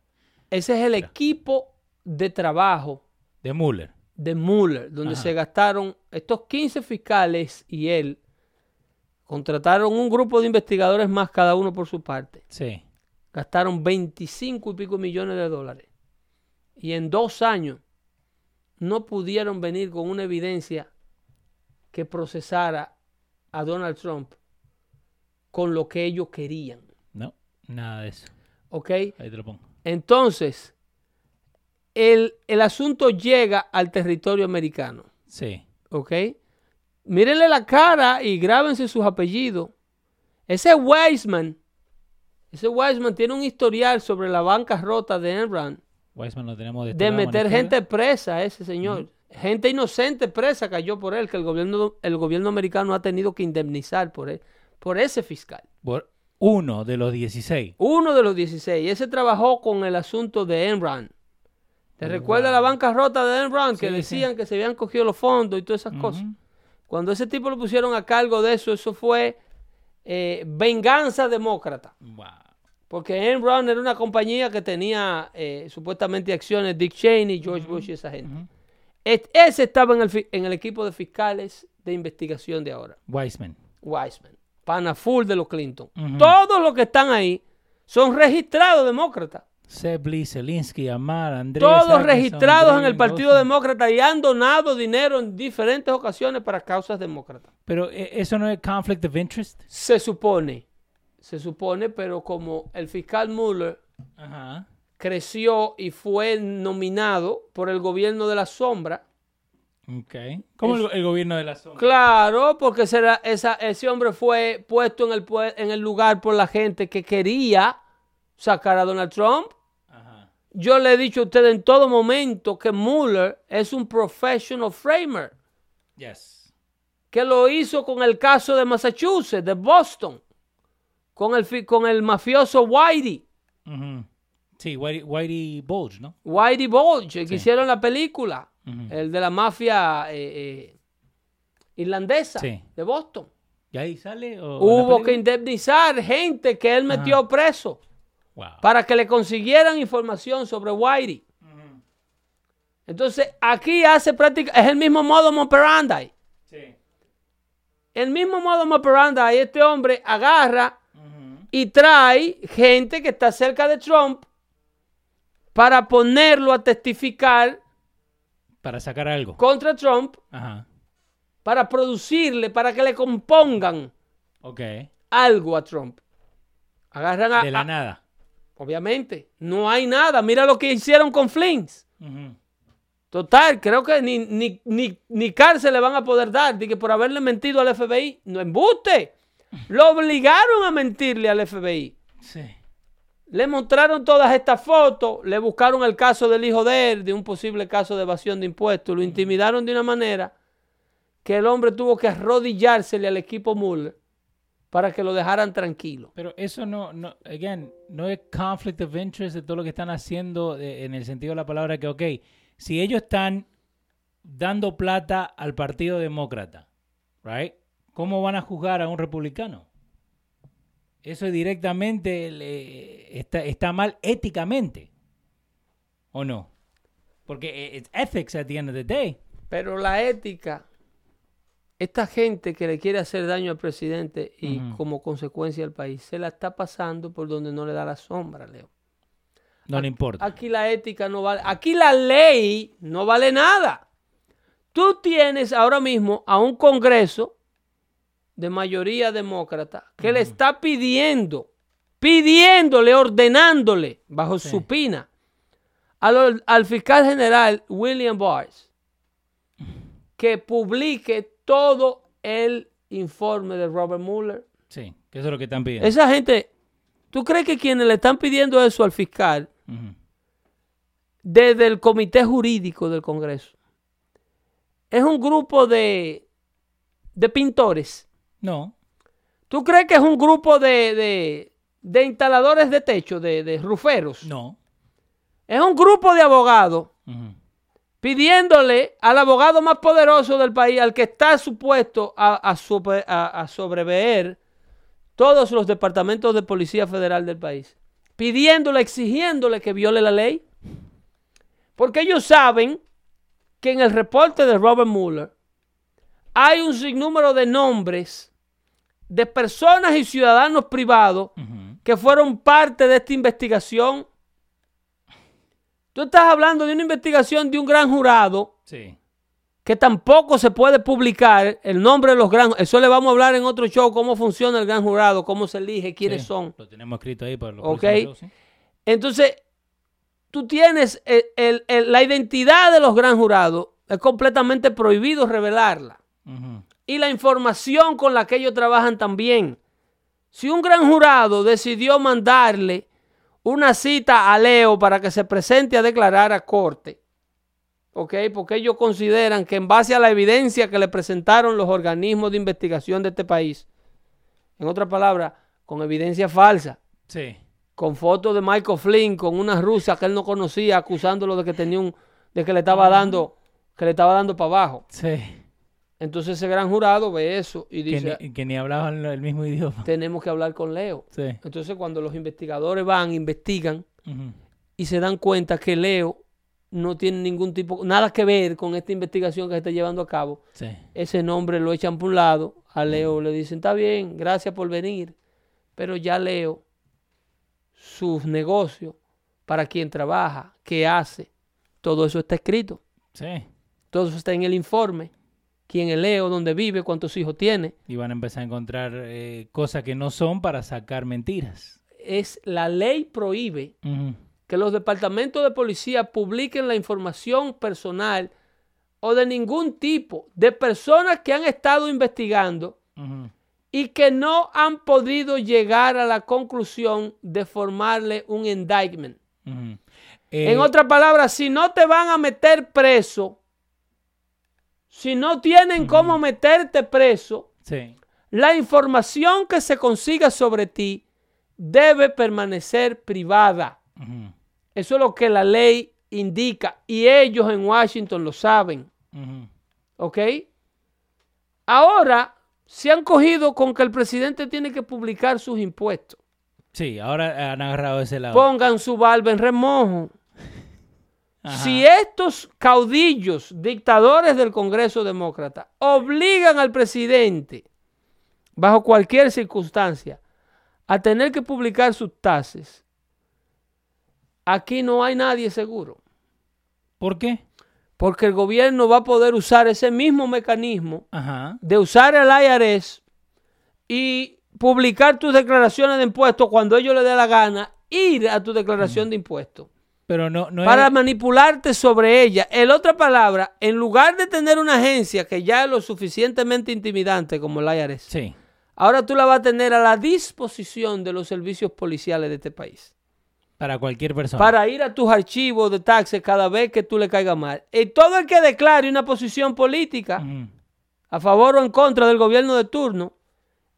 Ese es el equipo de trabajo. De Mueller de Mueller, donde se gastaron estos 15 fiscales y él contrataron un grupo de investigadores más, cada uno por su parte. Sí. Gastaron 25 y pico millones de dólares. Y en dos años no pudieron venir con una evidencia que procesara a Donald Trump con lo que ellos querían. Nada de eso. ¿Ok? Ahí te lo pongo. Entonces, el, asunto llega al territorio americano. Sí. ¿Ok? Mírenle la cara y grábense sus apellidos. Ese Weisman, ese Weisman tiene un historial sobre la banca rota de Enron. Weisman lo tenemos de, este meter gente presa, ese señor. Gente inocente presa cayó por él, que el gobierno, el gobierno americano ha tenido que indemnizar por él, por ese fiscal. Por uno de los 16. Uno de los 16. Ese trabajó con el asunto de Enron. ¿Te recuerda la banca rota de Enron que decían que se habían cogido los fondos y todas esas cosas? Cuando ese tipo lo pusieron a cargo de eso, eso fue eh, venganza demócrata. Porque Enron era una compañía que tenía eh, supuestamente acciones Dick Cheney, George Bush y esa gente. ese estaba en el, en el equipo de fiscales de investigación de ahora. Weissman. Weissman. Pana full de los Clinton. Todos los que están ahí son registrados demócratas. Sebli, Zelinsky, Amar, Andrés. Todos registrados en el Partido Demócrata y han donado dinero en diferentes ocasiones para causas demócratas. Pero eh, eso no es conflict of interest. Se supone, se supone, pero como el fiscal Mueller creció y fue nominado por el gobierno de la sombra. Okay. ¿Cómo el, gobierno de la sombra? Claro, porque será, esa, ese hombre fue puesto en el, en el lugar por la gente que quería sacar a Donald Trump. Yo le he dicho a usted en todo momento que Mueller es un professional framer. Yes. Que lo hizo con el caso de Massachusetts, de Boston, con el, con el mafioso Whitey. Sí, Whitey, Bulge, ¿no? Whitey Bulge, que hicieron la película, el de la mafia eh, eh, irlandesa de Boston. ¿Y ahí sale? Hubo que indemnizar gente que él metió preso. Para que le consiguieran información sobre Whitey. Entonces, aquí hace práctica, es el mismo modo operandi. Sí. El mismo modo operandi, este hombre agarra y trae gente que está cerca de Trump para ponerlo a testificar. Para sacar algo. Contra Trump. Para producirle, para que le compongan algo a Trump. Agarran a, de la nada. Obviamente, no hay nada. Mira lo que hicieron con Flins. Total, creo que ni, ni, ni, ni, cárcel le van a poder dar de que por haberle mentido al FBI. No embuste. Lo obligaron a mentirle al FBI. Sí. Le mostraron todas estas fotos, le buscaron el caso del hijo de él, de un posible caso de evasión de impuestos, lo intimidaron de una manera que el hombre tuvo que arrodillársele al equipo Muller para que lo dejaran tranquilo. Pero eso no, no, again, no es conflict of interest de todo lo que están haciendo en el sentido de la palabra que, ok, si ellos están dando plata al Partido Demócrata, right? ¿Cómo van a juzgar a un republicano? Eso directamente está, está mal éticamente, ¿o no? Porque es ethics at the end of the day. Pero la ética esta gente que le quiere hacer daño al presidente y como consecuencia al país, se la está pasando por donde no le da la sombra, Leo. No le importa. Aquí la ética no vale, aquí la ley no vale nada. Tú tienes ahora mismo a un Congreso de mayoría demócrata que le está pidiendo, pidiéndole, ordenándole bajo su pina al, al fiscal general William Barr que publique todo el informe de Robert Mueller. Sí, que eso es lo que están pidiendo. Esa gente, ¿tú crees que quienes le están pidiendo eso al fiscal, desde el comité jurídico del Congreso, es un grupo de, de pintores? No. ¿Tú crees que es un grupo de, de, instaladores de techo, de, de, ruferos? No. Es un grupo de abogados pidiéndole al abogado más poderoso del país, al que está supuesto a, a, sobreveer todos los departamentos de policía federal del país, pidiéndole, exigiéndole que viole la ley. Porque ellos saben que en el reporte de Robert Mueller hay un sinnúmero de nombres de personas y ciudadanos privados que fueron parte de esta investigación Tú estás hablando de una investigación de un gran jurado. Que tampoco se puede publicar el nombre de los gran Eso le vamos a hablar en otro show, cómo funciona el gran jurado, cómo se elige, quiénes son. Lo tenemos escrito ahí para los okay. Entonces, tú tienes la identidad de los gran jurados, es completamente prohibido revelarla. Y la información con la que ellos trabajan también. Si un gran jurado decidió mandarle una cita a Leo para que se presente a declarar a corte. ¿Ok? Porque ellos consideran que en base a la evidencia que le presentaron los organismos de investigación de este país, en otras palabras, con evidencia falsa. Sí. Con fotos de Michael Flynn, con una rusa que él no conocía, acusándolo de que tenía un, de que le estaba dando, que le estaba dando para abajo. Sí. Entonces ese gran jurado ve eso y dice... Que ni, hablaban el mismo idioma. Tenemos que hablar con Leo. Entonces cuando los investigadores van, investigan y se dan cuenta que Leo no tiene ningún tipo, nada que ver con esta investigación que se está llevando a cabo, ese nombre lo echan por un lado, a Leo le dicen, está bien, gracias por venir, pero ya Leo, sus negocios, para quien trabaja, qué hace, todo eso está escrito. Todo eso está en el informe quién es Leo, dónde vive, cuántos hijos tiene. Y van a empezar a encontrar eh, cosas que no son para sacar mentiras. Es la ley prohíbe que los departamentos de policía publiquen la información personal o de ningún tipo de personas que han estado investigando y que no han podido llegar a la conclusión de formarle un indictment. en eh, otras palabras, si no te van a meter preso, si no tienen cómo meterte preso, la información que se consiga sobre ti debe permanecer privada. Eso es lo que la ley indica y ellos en Washington lo saben. ¿Ok? Ahora se han cogido con que el presidente tiene que publicar sus impuestos. Sí, ahora han agarrado ese lado. Pongan su barba en remojo. Si estos caudillos, dictadores del Congreso Demócrata, obligan al presidente, bajo cualquier circunstancia, a tener que publicar sus tasas, aquí no hay nadie seguro. ¿Por qué? Porque el gobierno va a poder usar ese mismo mecanismo de usar el IRS y publicar tus declaraciones de impuestos cuando ellos le dé la gana, ir a tu declaración de impuestos no, para manipularte sobre ella. En otra palabra, en lugar de tener una agencia que ya es lo suficientemente intimidante como el IRS, sí. ahora tú la vas a tener a la disposición de los servicios policiales de este país. Para cualquier persona. Para ir a tus archivos de taxes cada vez que tú le caigas mal. Y todo el que declare una posición política a favor o en contra del gobierno de turno,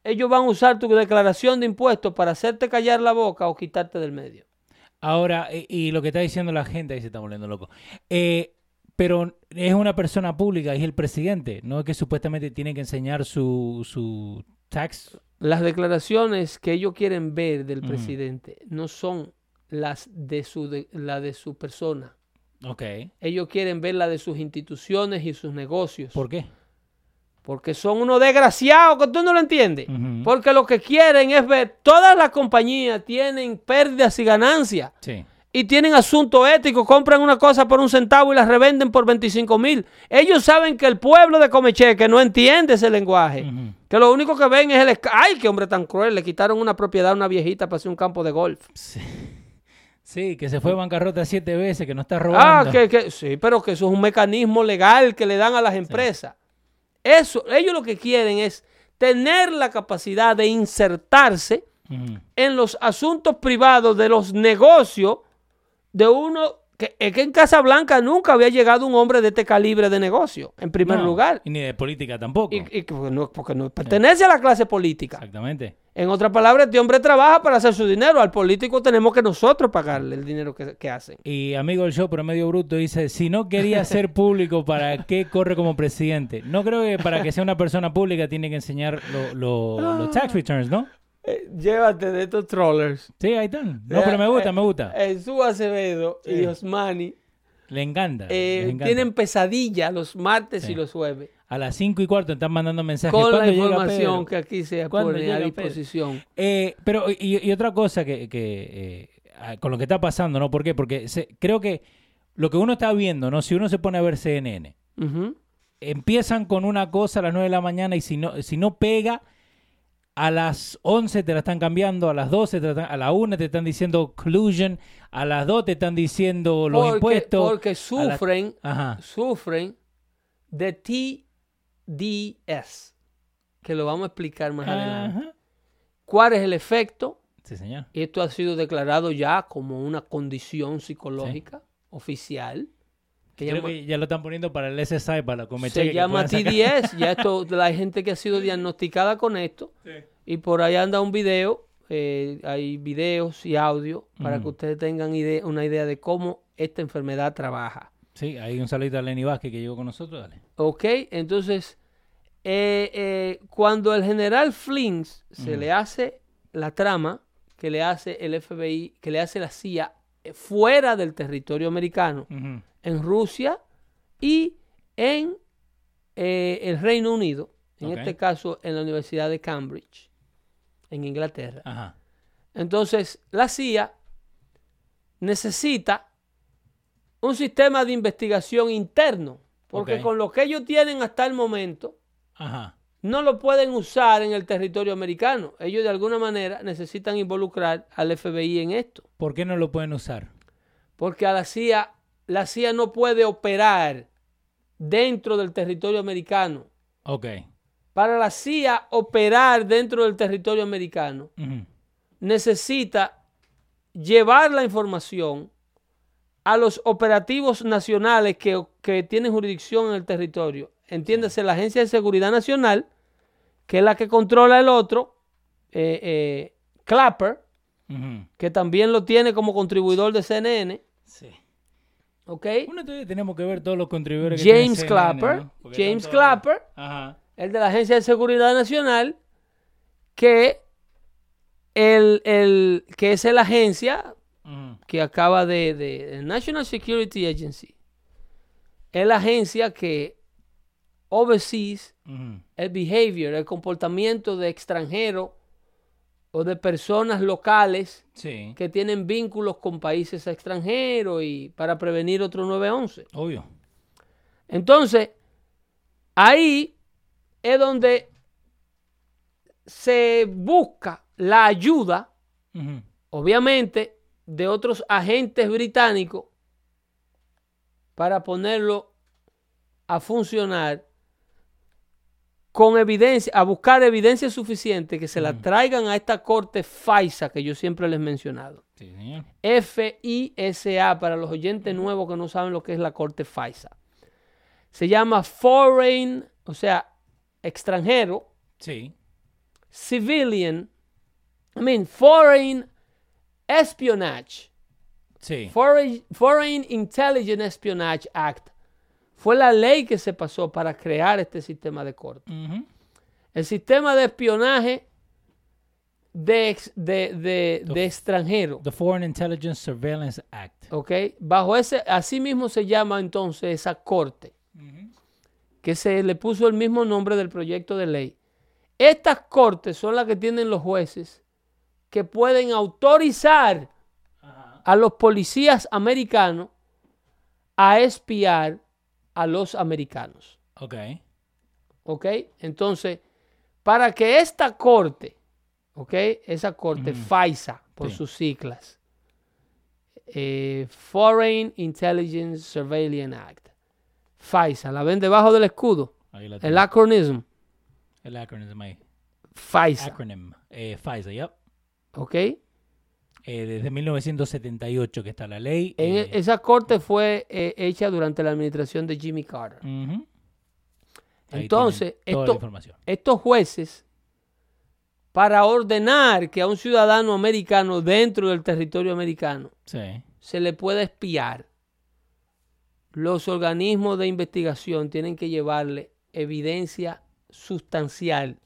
ellos van a usar tu declaración de impuestos para hacerte callar la boca o quitarte del medio. Ahora, y, lo que está diciendo la gente, ahí se está volviendo loco. Eh, pero es una persona pública, es el presidente, no es que supuestamente tiene que enseñar su, su tax. Las declaraciones que ellos quieren ver del presidente no son las de su, de, la de su persona. Ok. Ellos quieren ver la de sus instituciones y sus negocios. ¿Por qué? Porque son unos desgraciados que tú no lo entiendes. Porque lo que quieren es ver, todas las compañías tienen pérdidas y ganancias. Sí. Y tienen asunto ético, compran una cosa por un centavo y la revenden por 25 mil. Ellos saben que el pueblo de Comeche, que no entiende ese lenguaje, que lo único que ven es el... ¡Ay, qué hombre tan cruel! Le quitaron una propiedad a una viejita para hacer un campo de golf. Sí. Sí, que se fue bancarrota siete veces, que no está robando. Ah, que, sí, pero que eso es un mecanismo legal que le dan a las empresas. Eso, ellos lo que quieren es tener la capacidad de insertarse en los asuntos privados de los negocios de uno que, es que en Casablanca nunca había llegado un hombre de este calibre de negocio, en primer lugar. Y ni de política tampoco. Y, porque, no, pertenece a la clase política. Exactamente. En otras palabras, este hombre trabaja para hacer su dinero. Al político tenemos que nosotros pagarle el dinero que, que hacen. Y amigo del show, medio bruto, dice, si no quería ser público, ¿para qué corre como presidente? No creo que para que sea una persona pública tiene que enseñar los tax returns, ¿no? Eh, llévate de estos trollers. Sí, ahí están. No, pero me gusta, me gusta. Eh, Su Acevedo y Osmani. Le encanta, eh, Tienen pesadilla los martes y los jueves. A las 5 y cuarto están mandando mensajes. Con la información que aquí se pone a disposición. pero, y, otra cosa que, con lo que está pasando, ¿no? ¿Por qué? Porque creo que lo que uno está viendo, ¿no? Si uno se pone a ver CNN, empiezan con una cosa a las 9 de la mañana y si no, si no pega a las 11 te la están cambiando, a las 12, te a la 1 te están diciendo collusion, a las 2 te están diciendo los impuestos. Porque sufren, sufren de TDS, que lo vamos a explicar más adelante. ¿Cuál es el efecto? Sí, señor. Esto ha sido declarado ya como una condición psicológica oficial. Creo que ya lo están poniendo para el SSI, para la comedia. Se llama TDS, ya esto, la gente que ha sido diagnosticada con esto. Y por ahí anda un video, eh, hay videos y audio para que ustedes tengan una idea de cómo esta enfermedad trabaja. Sí, hay un saludito a Lenny Vázquez que llegó con nosotros, dale. Ok, entonces, eh, eh, cuando el general Flins se le hace la trama que le hace el FBI, que le hace la CIA fuera del territorio americano, en Rusia y en eh, el Reino Unido, en este caso en la Universidad de Cambridge, en Inglaterra. Entonces, la CIA necesita un sistema de investigación interno, porque con lo que ellos tienen hasta el momento, no lo pueden usar en el territorio americano. Ellos de alguna manera necesitan involucrar al FBI en esto. ¿Por qué no lo pueden usar? Porque a la CIA la CIA no puede operar dentro del territorio americano. Ok. Para la CIA operar dentro del territorio americano, necesita llevar la información a los operativos nacionales que, tienen jurisdicción en el territorio. Entiéndase, la Agencia de Seguridad Nacional, que es la que controla el otro, eh, eh, Clapper, que también lo tiene como contribuidor de CNN. Sí. ¿Ok? Uno tenemos que ver todos los contribuidores James Clapper. James Clapper. El de la Agencia de Seguridad Nacional. Que, el, que es la agencia que acaba de, de, National Security Agency. Es la agencia que oversees el behavior, el comportamiento de extranjeros o de personas locales que tienen vínculos con países extranjeros y para prevenir otro 911. Obvio. Entonces, ahí es donde se busca la ayuda, obviamente, de otros agentes británicos para ponerlo a funcionar con evidencia, a buscar evidencia suficiente que se la traigan a esta corte FISA que yo siempre les he mencionado. F-I-S-A para los oyentes nuevos que no saben lo que es la corte FISA. Se llama Foreign, o sea, extranjero. Sí. Civilian, I mean, Foreign Espionage. Sí. Foreign, Foreign Intelligence Espionage Act fue la ley que se pasó para crear este sistema de corte. El sistema de espionaje de, de, de, extranjero. The Foreign Intelligence Surveillance Act. Ok, bajo ese, así mismo se llama entonces esa corte, que se le puso el mismo nombre del proyecto de ley. Estas cortes son las que tienen los jueces que pueden autorizar a los policías americanos a espiar a los americanos. Ok. Ok, entonces, para que esta corte, ok, esa corte, FISA, por sus siglas, eh, Foreign Intelligence Surveillance Act, FISA, la ven debajo del escudo, el acronismo. El acronismo ahí. FISA. Acronym, eh, FISA, yep. Ok. Eh, desde 1978 que está la ley. Eh, esa corte fue eh, hecha durante la administración de Jimmy Carter. Entonces, estos jueces, para ordenar que a un ciudadano americano dentro del territorio americano se le pueda espiar, los organismos de investigación tienen que llevarle evidencia sustancial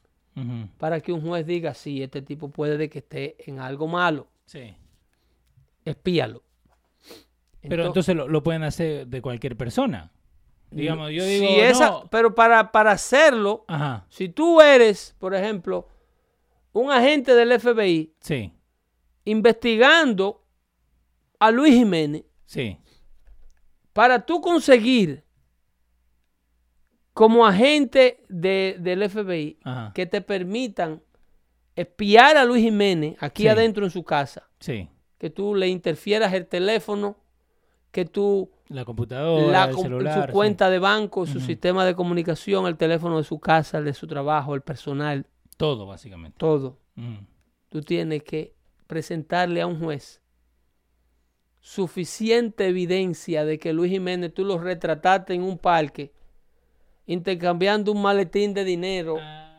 para que un juez diga, sí, este tipo puede de que esté en algo malo. Sí. Espíalo. Pero entonces, lo, pueden hacer de cualquier persona. Digamos, yo digo. Pero para, para hacerlo, si tú eres, por ejemplo, un agente del FBI sí. investigando a Luis Jiménez, sí. para tú conseguir como agente del FBI que te permitan espiar a Luis Jiménez aquí adentro en su casa. Sí. Que tú le interfieras el teléfono, que tú... La computadora, el celular, su cuenta de banco, su sistema de comunicación, el teléfono de su casa, el de su trabajo, el personal. Todo, básicamente. Todo. Tú tienes que presentarle a un juez suficiente evidencia de que Luis Jiménez tú lo retrataste en un parque intercambiando un maletín de dinero. Ah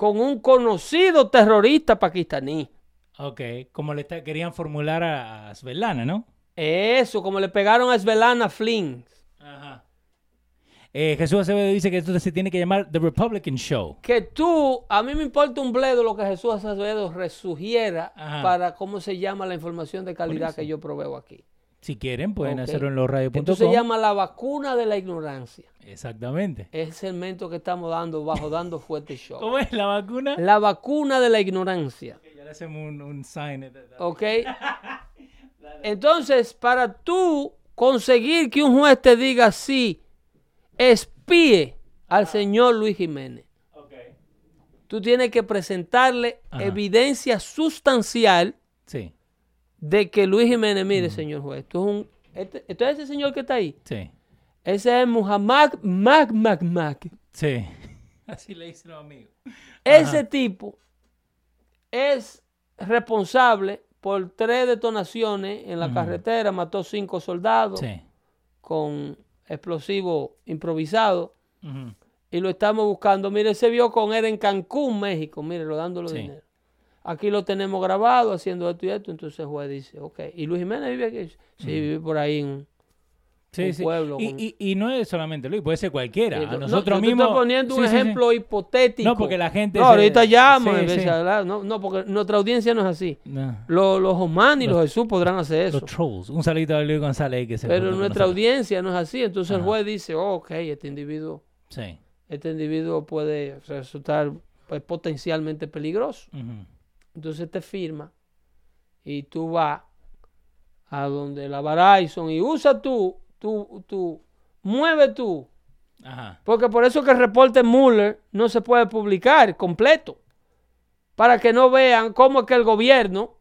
con un conocido terrorista pakistaní. Ok, como le querían formular a, Svelana, ¿no? Eso, como le pegaron a Svelana Flynn. Ajá. Eh, Jesús Acevedo dice que esto se tiene que llamar The Republican Show. Que tú, a mí me importa un bledo lo que Jesús Acevedo resugiera para cómo se llama la información de calidad que yo proveo aquí. Si quieren, pueden hacerlo en los radios.com. Esto se llama la vacuna de la ignorancia. Exactamente. Es el segmento que estamos dando bajo Dando Fuerte Show. ¿Cómo es la vacuna? La vacuna de la ignorancia. ya le hacemos un, sign. Ok. Entonces, para tú conseguir que un juez te diga sí, espíe al señor Luis Jiménez. Okay. Tú tienes que presentarle evidencia sustancial. Sí de que Luis Jiménez, mire, señor juez, esto es un. Este, es ese señor que está ahí. Sí. Ese es Muhammad Mac Mac Mac. Sí. Así le dicen los amigos. Ese tipo es responsable por tres detonaciones en la carretera, mató cinco soldados con explosivo improvisado. Y lo estamos buscando. Mire, se vio con él en Cancún, México. Mire, lo dándole dinero aquí lo tenemos grabado haciendo esto y esto. Entonces el juez dice, ok. ¿Y Luis Jiménez vive aquí? Sí, vive por ahí en un pueblo. Y, y, no es solamente Luis, puede ser cualquiera. a nosotros mismos. Estoy poniendo un ejemplo hipotético. No, porque la gente. No, ahorita llama. No, no, porque nuestra audiencia no es así. Los, los Oman y los, Jesús podrán hacer eso. Los trolls. Un saludito a Luis González que se Pero nuestra audiencia no es así. Entonces el juez dice, oh, ok, este individuo. Sí. Este individuo puede resultar pues, potencialmente peligroso. Entonces te firma y tú vas a donde la Verizon y usa tú, tú, tú, mueve tú. Porque por eso que el reporte Mueller no se puede publicar completo. Para que no vean cómo es que el gobierno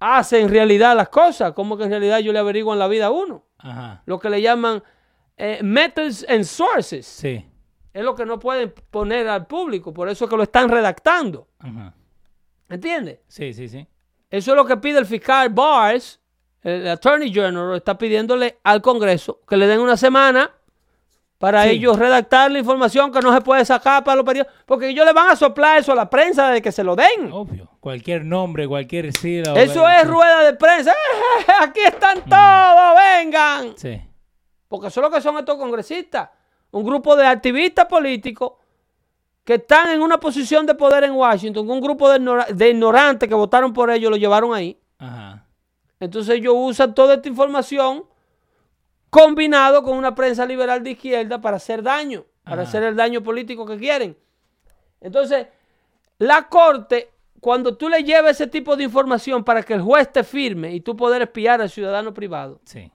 hace en realidad las cosas, cómo que en realidad yo le averiguo en la vida a uno. Lo que le llaman eh, methods and sources. Sí. es lo que no pueden poner al público, por eso es que lo están redactando. ¿Entiendes? Sí, sí, sí. Eso es lo que pide el fiscal Barrs, el Attorney General, está pidiéndole al Congreso que le den una semana para ellos redactar la información que no se puede sacar para los periódicos, porque ellos le van a soplar eso a la prensa de que se lo den. Obvio. Cualquier nombre, cualquier sílaba. Eso es rueda de prensa. ¡Eh, aquí están todos, vengan. Sí. Porque eso es lo que son estos congresistas. Un grupo de activistas políticos que están en una posición de poder en Washington, un grupo de, ignorantes que votaron por ellos, lo llevaron ahí. Entonces ellos usan toda esta información combinado con una prensa liberal de izquierda para hacer daño, para hacer el daño político que quieren. Entonces, la corte, cuando tú le llevas ese tipo de información para que el juez te firme y tú poder espiar al ciudadano privado, sí.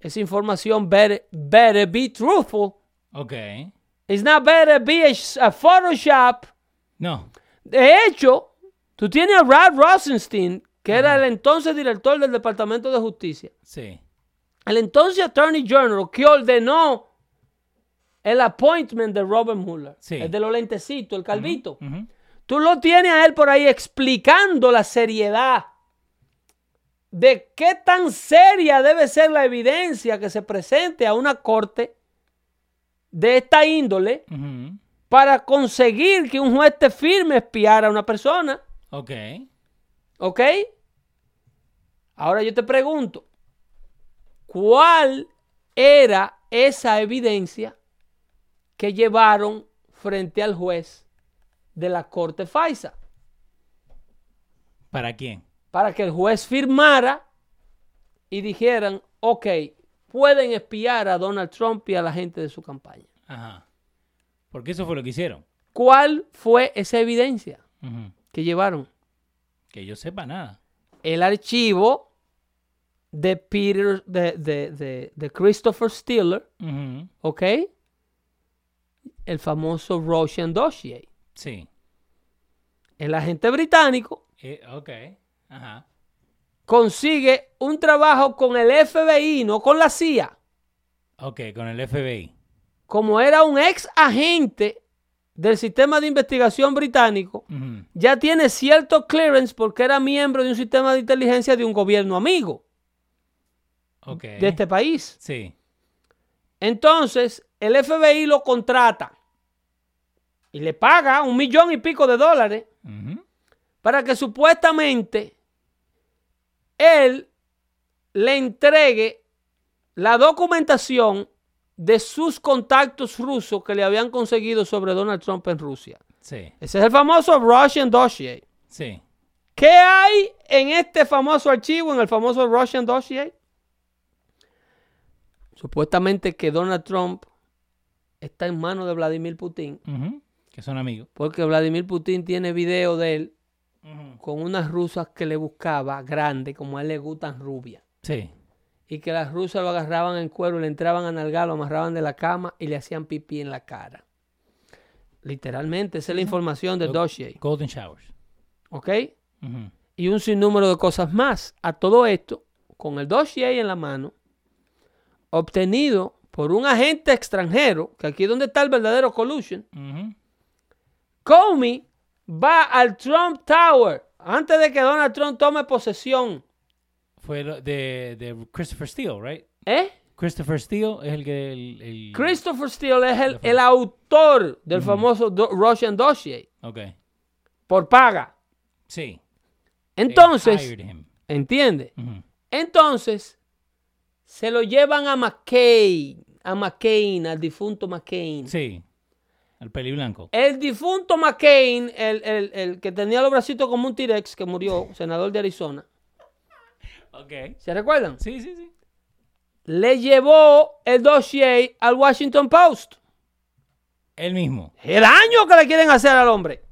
esa información better, better be truthful. Ok. It's not better be a, Photoshop. No. De hecho, tú tienes a Rod Rosenstein, que era el entonces director del Departamento de Justicia. Sí. El entonces Attorney General que ordenó el appointment de Robert Mueller. Sí. El de los lentecitos, el calvito. Tú lo tienes a él por ahí explicando la seriedad de qué tan seria debe ser la evidencia que se presente a una corte de esta índole para conseguir que un juez te firme espiar a una persona. Ok. ¿Ok? Ahora yo te pregunto, ¿cuál era esa evidencia que llevaron frente al juez de la corte FAISA? ¿Para quién? Para que el juez firmara y dijeran, ok, pueden espiar a Donald Trump y a la gente de su campaña. Ajá. Porque eso fue lo que hicieron. ¿Cuál fue esa evidencia que llevaron? Que yo sepa nada. El archivo de Peter, de, de, Christopher Steeler, ¿ok? El famoso Russian Dossier. Sí. El agente británico. Eh, ok. Ajá consigue un trabajo con el FBI, no con la CIA. Ok, con el FBI. Como era un ex agente del sistema de investigación británico, ya tiene cierto clearance porque era miembro de un sistema de inteligencia de un gobierno amigo de este país. Sí. Entonces, el FBI lo contrata y le paga un millón y pico de dólares para que supuestamente él le entregue la documentación de sus contactos rusos que le habían conseguido sobre Donald Trump en Rusia. Sí. Ese es el famoso Russian Dossier. Sí. ¿Qué hay en este famoso archivo, en el famoso Russian Dossier? Supuestamente que Donald Trump está en manos de Vladimir Putin. Que son amigos. Porque Vladimir Putin tiene video de él con unas rusas que le buscaba grande, como a él le gustan rubias. Sí. Y que las rusas lo agarraban en cuero, le entraban a nalgar, lo amarraban de la cama y le hacían pipí en la cara. Literalmente, esa es la información del dossier. Golden Showers. ¿Ok? Y un sinnúmero de cosas más. A todo esto, con el dossier en la mano, obtenido por un agente extranjero, que aquí es donde está el verdadero collusion, Comey va al Trump Tower antes de que Donald Trump tome posesión. Fue de, de Christopher Steele, right? ¿Eh? Christopher Steele es el que... El, Christopher Steele es el, el autor del famoso Russian Dossier. Ok. Por paga. Sí. Entonces, ¿entiende? Entonces, se lo llevan a McCain, a McCain, al difunto McCain. Sí. El peli blanco. El difunto McCain, el, que tenía los bracitos como un T-Rex, que murió, senador de Arizona. Ok. ¿Se recuerdan? Sí, sí, sí. Le llevó el dossier al Washington Post. Él mismo. El daño que le quieren hacer al hombre.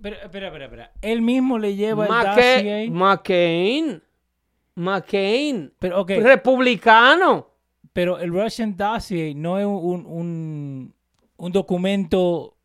Pero, espera, espera, espera. Él mismo le lleva el dossier. McCain. McCain. Pero, okay. Republicano. Pero el Russian dossier no es un un documento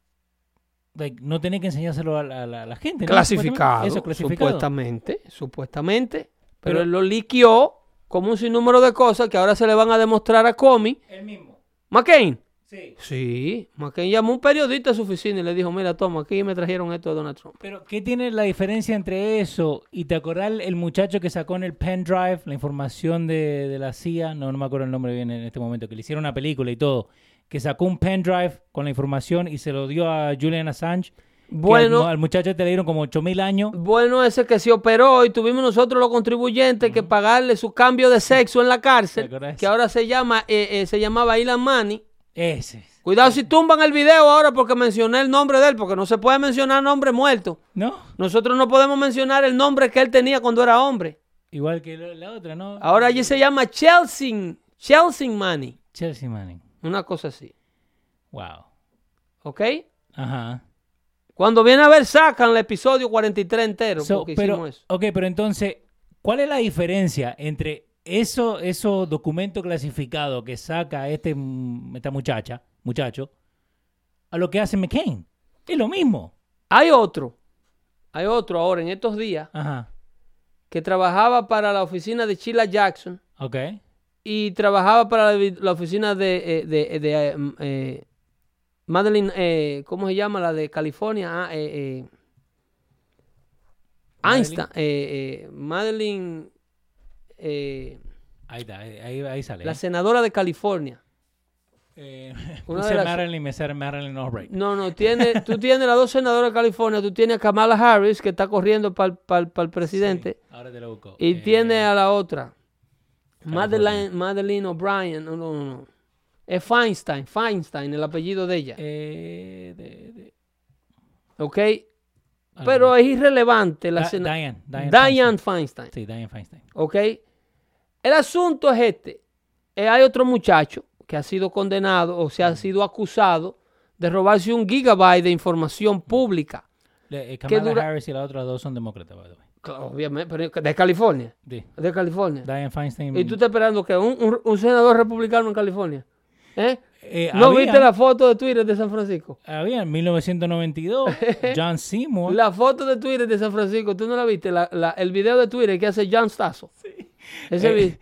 no tiene que enseñárselo a la, gente. Clasificado, Eso, clasificado. Supuestamente, supuestamente. Pero, él lo liquió como un sinnúmero de cosas que ahora se le van a demostrar a Comey. El mismo. McCain. Sí. Sí. McCain llamó a un periodista a su oficina y le dijo, mira, toma, aquí me trajeron esto de Donald Trump. Pero, ¿qué tiene la diferencia entre eso y te acordás el muchacho que sacó en el pendrive la información de, la CIA? No, no me acuerdo el nombre bien en este momento, que le hicieron una película y todo, que sacó un pendrive con la información y se lo dio a Julian Assange. Bueno, al, muchacho te le dieron como 8 mil años. Bueno, ese que se operó y tuvimos nosotros los contribuyentes que pagarle su cambio de sexo en la cárcel, que ahora se llama, eh, eh, se llamaba Ilan Mani. Ese. Cuidado si tumban el video ahora porque mencioné el nombre de él, porque no se puede mencionar nombre muerto. No. Nosotros no podemos mencionar el nombre que él tenía cuando era hombre. Igual que la otra, ¿no? Ahora allí se llama Chelsea, Chelsea Money. Chelsea Money. Una cosa así. Wow. ¿Ok? Ajá. Cuando viene a ver, sacan el episodio 43 entero. pero, Ok, pero entonces, ¿cuál es la diferencia entre eso, esos documentos clasificados que saca este, esta muchacha, muchacho, a lo que hace McCain. Es lo mismo. Hay otro, hay otro ahora en estos días que trabajaba para la oficina de Sheila Jackson. Ok. Y trabajaba para la, oficina de, eh, de, de, mm, eh, Madeline, eh, ¿cómo se llama? La de California. Ah, Einstein. Madeline eh, ahí, ahí, ahí, sale. La senadora de California. Eh, una de las... Marilyn, me Marilyn Albright. No, no, tiene, tú tienes las dos senadoras de California, tú tienes a Kamala Harris, que está corriendo para el presidente. ahora te lo busco. Y eh, tiene a la otra, Madeline, Madeline O'Brien. No, no, no. Es Feinstein, Feinstein, el apellido de ella. Eh, de, de... Ok, pero es irrelevante la Diane, Diane, Diane Feinstein. Sí, Diane Feinstein. ¿Ok? El asunto es este. Eh, hay otro muchacho que ha sido condenado o se ha sido acusado de robarse un gigabyte de información pública. Eh, Kamala Harris y las otras dos son demócratas, obviamente, pero de California. Sí. De California. Diane Feinstein. ¿Y tú estás esperando que un, senador republicano en California? ¿Eh? eh ¿No viste la foto de Twitter de San Francisco? Había en 1992, John Seymour. La foto de Twitter de San Francisco, ¿tú no la viste? el video de Twitter que hace John Stasso. Sí. Eh,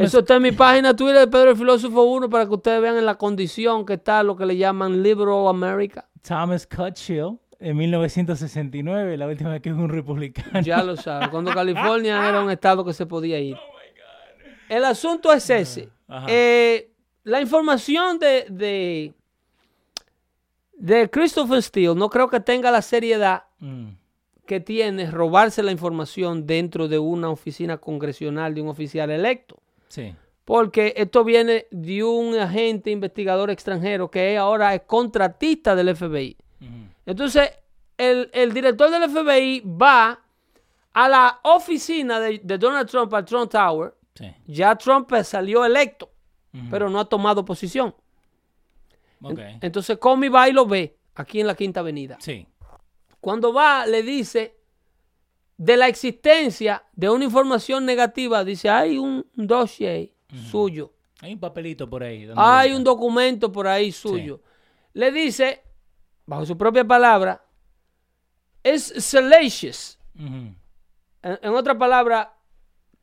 eso está en mi página Twitter de Pedro el Filósofo 1 para que ustedes vean en la condición que está lo que le llaman Liberal America. Thomas Cutchill en 1969, la última vez que fue un republicano. Ya lo sabes, cuando California era un estado que se podía ir. Oh el asunto es ese. Eh, la información de, de, de, Christopher Steele no creo que tenga la seriedad mm que tiene robarse la información dentro de una oficina congresional de un oficial electo. Sí. Porque esto viene de un agente investigador extranjero que ahora es contratista del FBI. Entonces, el, director del FBI va a la oficina de, Donald Trump al Trump Tower. Ya Trump salió electo, pero no ha tomado posición. Entonces, Comey va y lo ve aquí en la Quinta Avenida. Sí. Cuando va, le dice de la existencia de una información negativa, dice, hay un dossier suyo. Hay un papelito por ahí. Hay un documento por ahí suyo. Le dice, bajo su propia palabra, es salacious. en, en, otra palabra,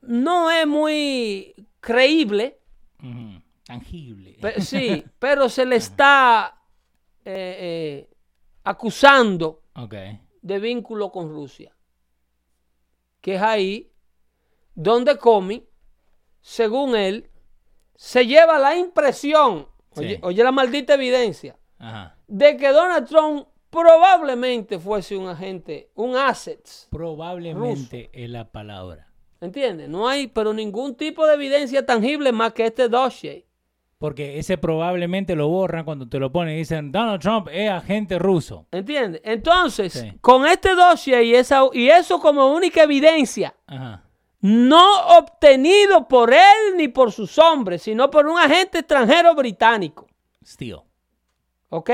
no es muy creíble. Tangible. sí, pero se le está eh, eh, acusando de vínculo con Rusia. Que es ahí donde Comey, según él, se lleva la impresión, oye, la maldita evidencia, de que Donald Trump probablemente fuese un agente, un asset. Probablemente es la palabra. ¿Entiendes? No hay, pero ningún tipo de evidencia tangible más que este dossier. Porque ese probablemente lo borran cuando te lo ponen y dicen Donald Trump es agente ruso. ¿Entiendes? Entonces, con este dossier y, esa, y eso como única evidencia, no obtenido por él ni por sus hombres, sino por un agente extranjero británico. Steel. ¿Ok?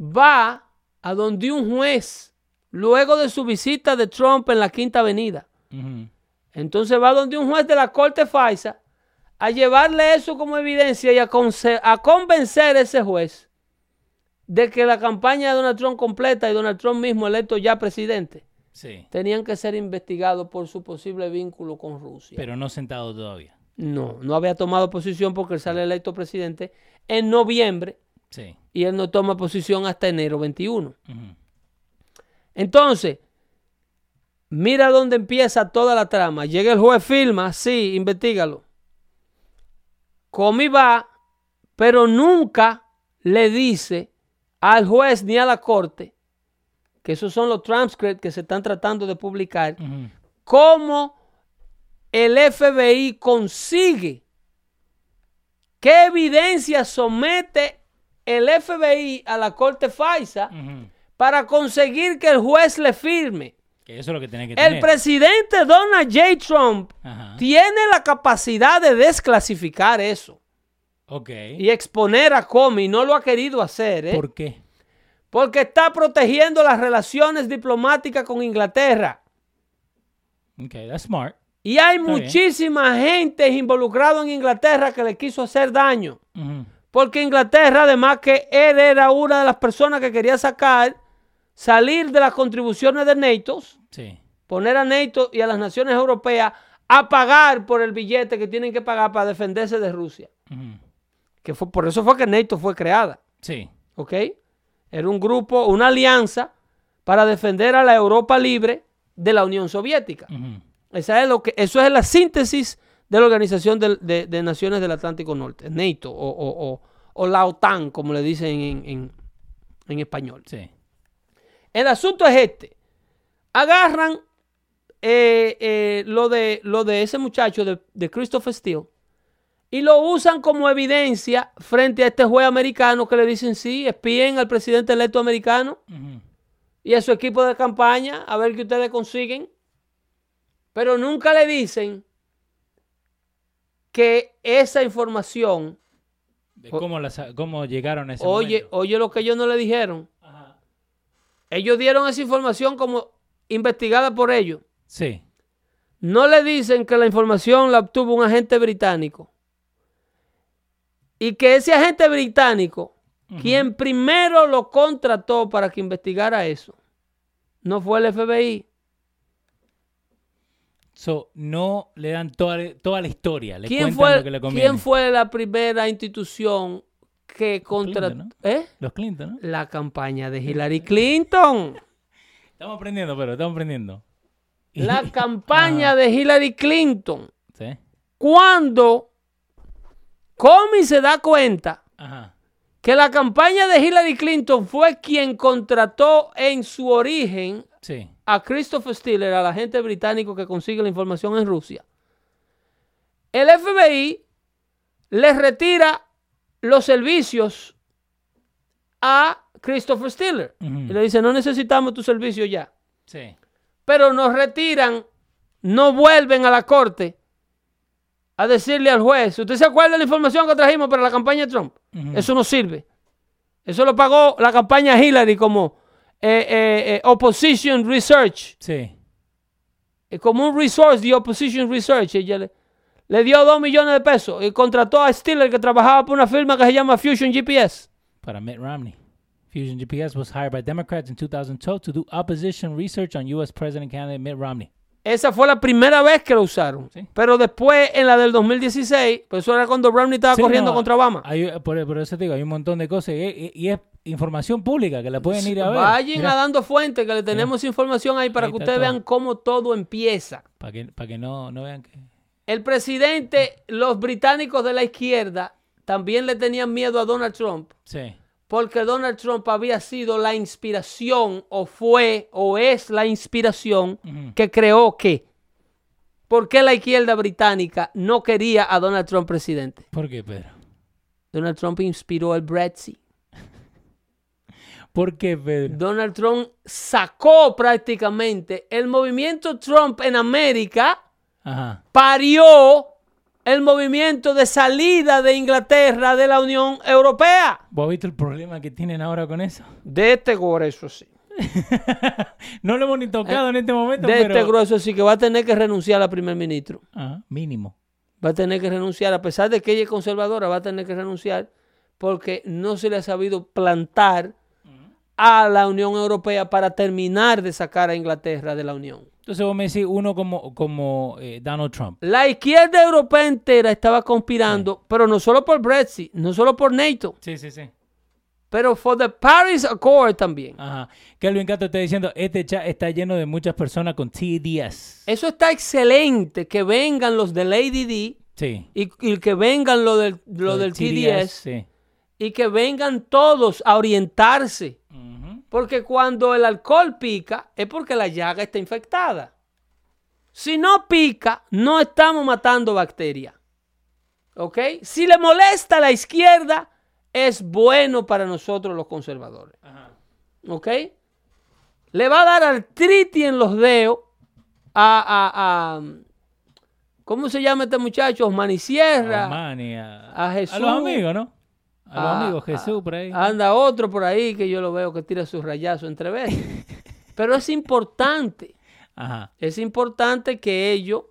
Va a donde un juez, luego de su visita de Trump en la Quinta Avenida. Entonces va donde un juez de la Corte FISA a llevarle eso como evidencia y a, a convencer a ese juez de que la campaña de Donald Trump completa y Donald Trump mismo electo ya presidente tenían que ser investigados por su posible vínculo con Rusia. Pero no sentado todavía. No, no había tomado posición porque él sale electo presidente en noviembre y él no toma posición hasta enero 21. Entonces, mira dónde empieza toda la trama. Llega el juez, firma, sí, investigalo. Comey va, pero nunca le dice al juez ni a la corte, que esos son los transcripts que se están tratando de publicar, cómo el FBI consigue, qué evidencia somete el FBI a la corte FISA para conseguir que el juez le firme. Que eso es lo que tiene que el presidente Donald J. Trump tiene la capacidad de desclasificar eso. Y exponer a Comey. No lo ha querido hacer. ¿eh? ¿Por qué? Porque está protegiendo las relaciones diplomáticas con Inglaterra. Ok, that's smart. Y hay muchísima gente involucrada en Inglaterra que le quiso hacer daño. Porque Inglaterra, además que él era una de las personas que quería sacar, salir de las contribuciones de NATO, poner a NATO y a las naciones europeas a pagar por el billete que tienen que pagar para defenderse de Rusia. Que fue, por eso fue que NATO fue creada. Sí. ¿Ok? Era un grupo, una alianza para defender a la Europa libre de la Unión Soviética. Esa es lo que, eso es la síntesis de la Organización de, Naciones del Atlántico Norte, NATO o, la OTAN, como le dicen en, español. Sí. El asunto es este. Agarran eh, eh, lo, de, lo de ese muchacho de, Christopher Steele y lo usan como evidencia frente a este juez americano que le dicen sí, espíen al presidente electo americano y a su equipo de campaña a ver qué ustedes consiguen. Pero nunca le dicen que esa información... cómo, llegaron a ese oye, Oye lo que ellos no le dijeron. Ellos dieron esa información como investigada por ellos. Sí. No le dicen que la información la obtuvo un agente británico. Y que ese agente británico, quien primero lo contrató para que investigara eso, no fue el FBI, So, no le dan toda, toda la historia, le ¿Quién fue, lo que le ¿Quién fue la primera institución que contrató? ¿Eh? Los Clinton, ¿no? La campaña de Hillary Clinton. estamos aprendiendo, pero estamos aprendiendo. La campaña de Hillary Clinton. ¿Sí? Cuando Comey se da cuenta que la campaña de Hillary Clinton fue quien contrató en su origen sí a Christopher Stiller, al agente británico que consigue la información en Rusia, el FBI le retira los servicios a Christopher Stiller. Y le dice, no necesitamos tu servicio ya. Sí. Pero nos retiran, no vuelven a la corte a decirle al juez, ¿usted se acuerda de la información que trajimos para la campaña de Trump? Eso no sirve. Eso lo pagó la campaña Hillary como eh, eh, eh, opposition Research. Sí. Como un resource de Opposition Research. Ella le, dio dos millones de pesos y contrató a Stiller que trabajaba por una firma que se llama Fusion GPS. Para Mitt Romney. Fusion GPS was hired by Democrats in 2012 to do opposition research on U.S. President candidate Mitt Romney. Esa fue la primera vez que lo usaron. Pero después, en la del 2016, pues eso era cuando Romney estaba corriendo contra Obama. por, eso te digo, hay un montón de cosas. y es información pública que la pueden ir a ver. Vayan a dando fuente que le tenemos información ahí para que ustedes vean cómo todo empieza. Para que, para que no, no vean que... El presidente, los británicos de la izquierda también le tenían miedo a Donald Trump. Sí. Porque Donald Trump había sido la inspiración, o fue, o es la inspiración que creó que. ¿Por qué la izquierda británica no quería a Donald Trump presidente? ¿Por qué, Pedro? Donald Trump inspiró el Brexit. ¿Por qué, Donald Trump sacó prácticamente el movimiento Trump en América, parió el movimiento de salida de Inglaterra de la Unión Europea. ¿Vos has visto el problema que tienen ahora con eso? De este grueso, sí. no lo hemos ni tocado en este momento. De este grueso, sí, que va a tener que renunciar a primer ministro. mínimo. Va a tener que renunciar, a pesar de que ella es conservadora, va a tener que renunciar porque no se le ha sabido plantar a la Unión Europea para terminar de sacar a Inglaterra de la Unión. Entonces vos me decís uno como, como eh, Donald Trump. La izquierda europea entera estaba conspirando, pero no solo por Brexit, no solo por NATO. Sí, sí, sí. Pero for the Paris Accord también. Ajá. Kelvin Cato está diciendo, este chat está lleno de muchas personas con TDS. Eso está excelente, que vengan los del ADD sí. y, que vengan los del, lo, del TDS, sí. y que vengan todos a orientarse. Porque cuando el alcohol pica es porque la llaga está infectada. Si no pica, no estamos matando bacterias. ¿Ok? Si le molesta a la izquierda, es bueno para nosotros los conservadores. ¿Ok? Le va a dar artritis en los dedos a, a, ¿cómo se llama este muchacho? Osmani Sierra. A, Jesús. A los amigos, ¿no? A los amigos, Jesús por ahí. Anda otro por ahí que yo lo veo que tira sus rayazos entre veces. Pero es importante. Es importante que ellos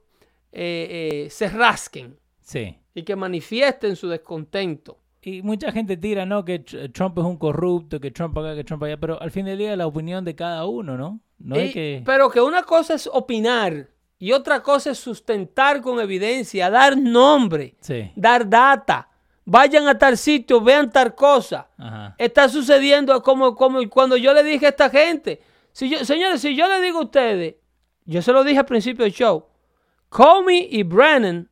eh, eh, se rasquen. Sí. Y que manifiesten su descontento. Y mucha gente tira, ¿no? Que Trump es un corrupto, que Trump acá, que Trump allá, pero al fin del día la opinión de cada uno, ¿no? no que... Pero que una cosa es opinar y otra cosa es sustentar con evidencia, dar nombre, dar data. Vayan a tal sitio, vean tal cosa. Está sucediendo como, como cuando yo le dije a esta gente. Si yo, señores, si yo le digo a ustedes, yo se lo dije al principio del show, Comey y Brennan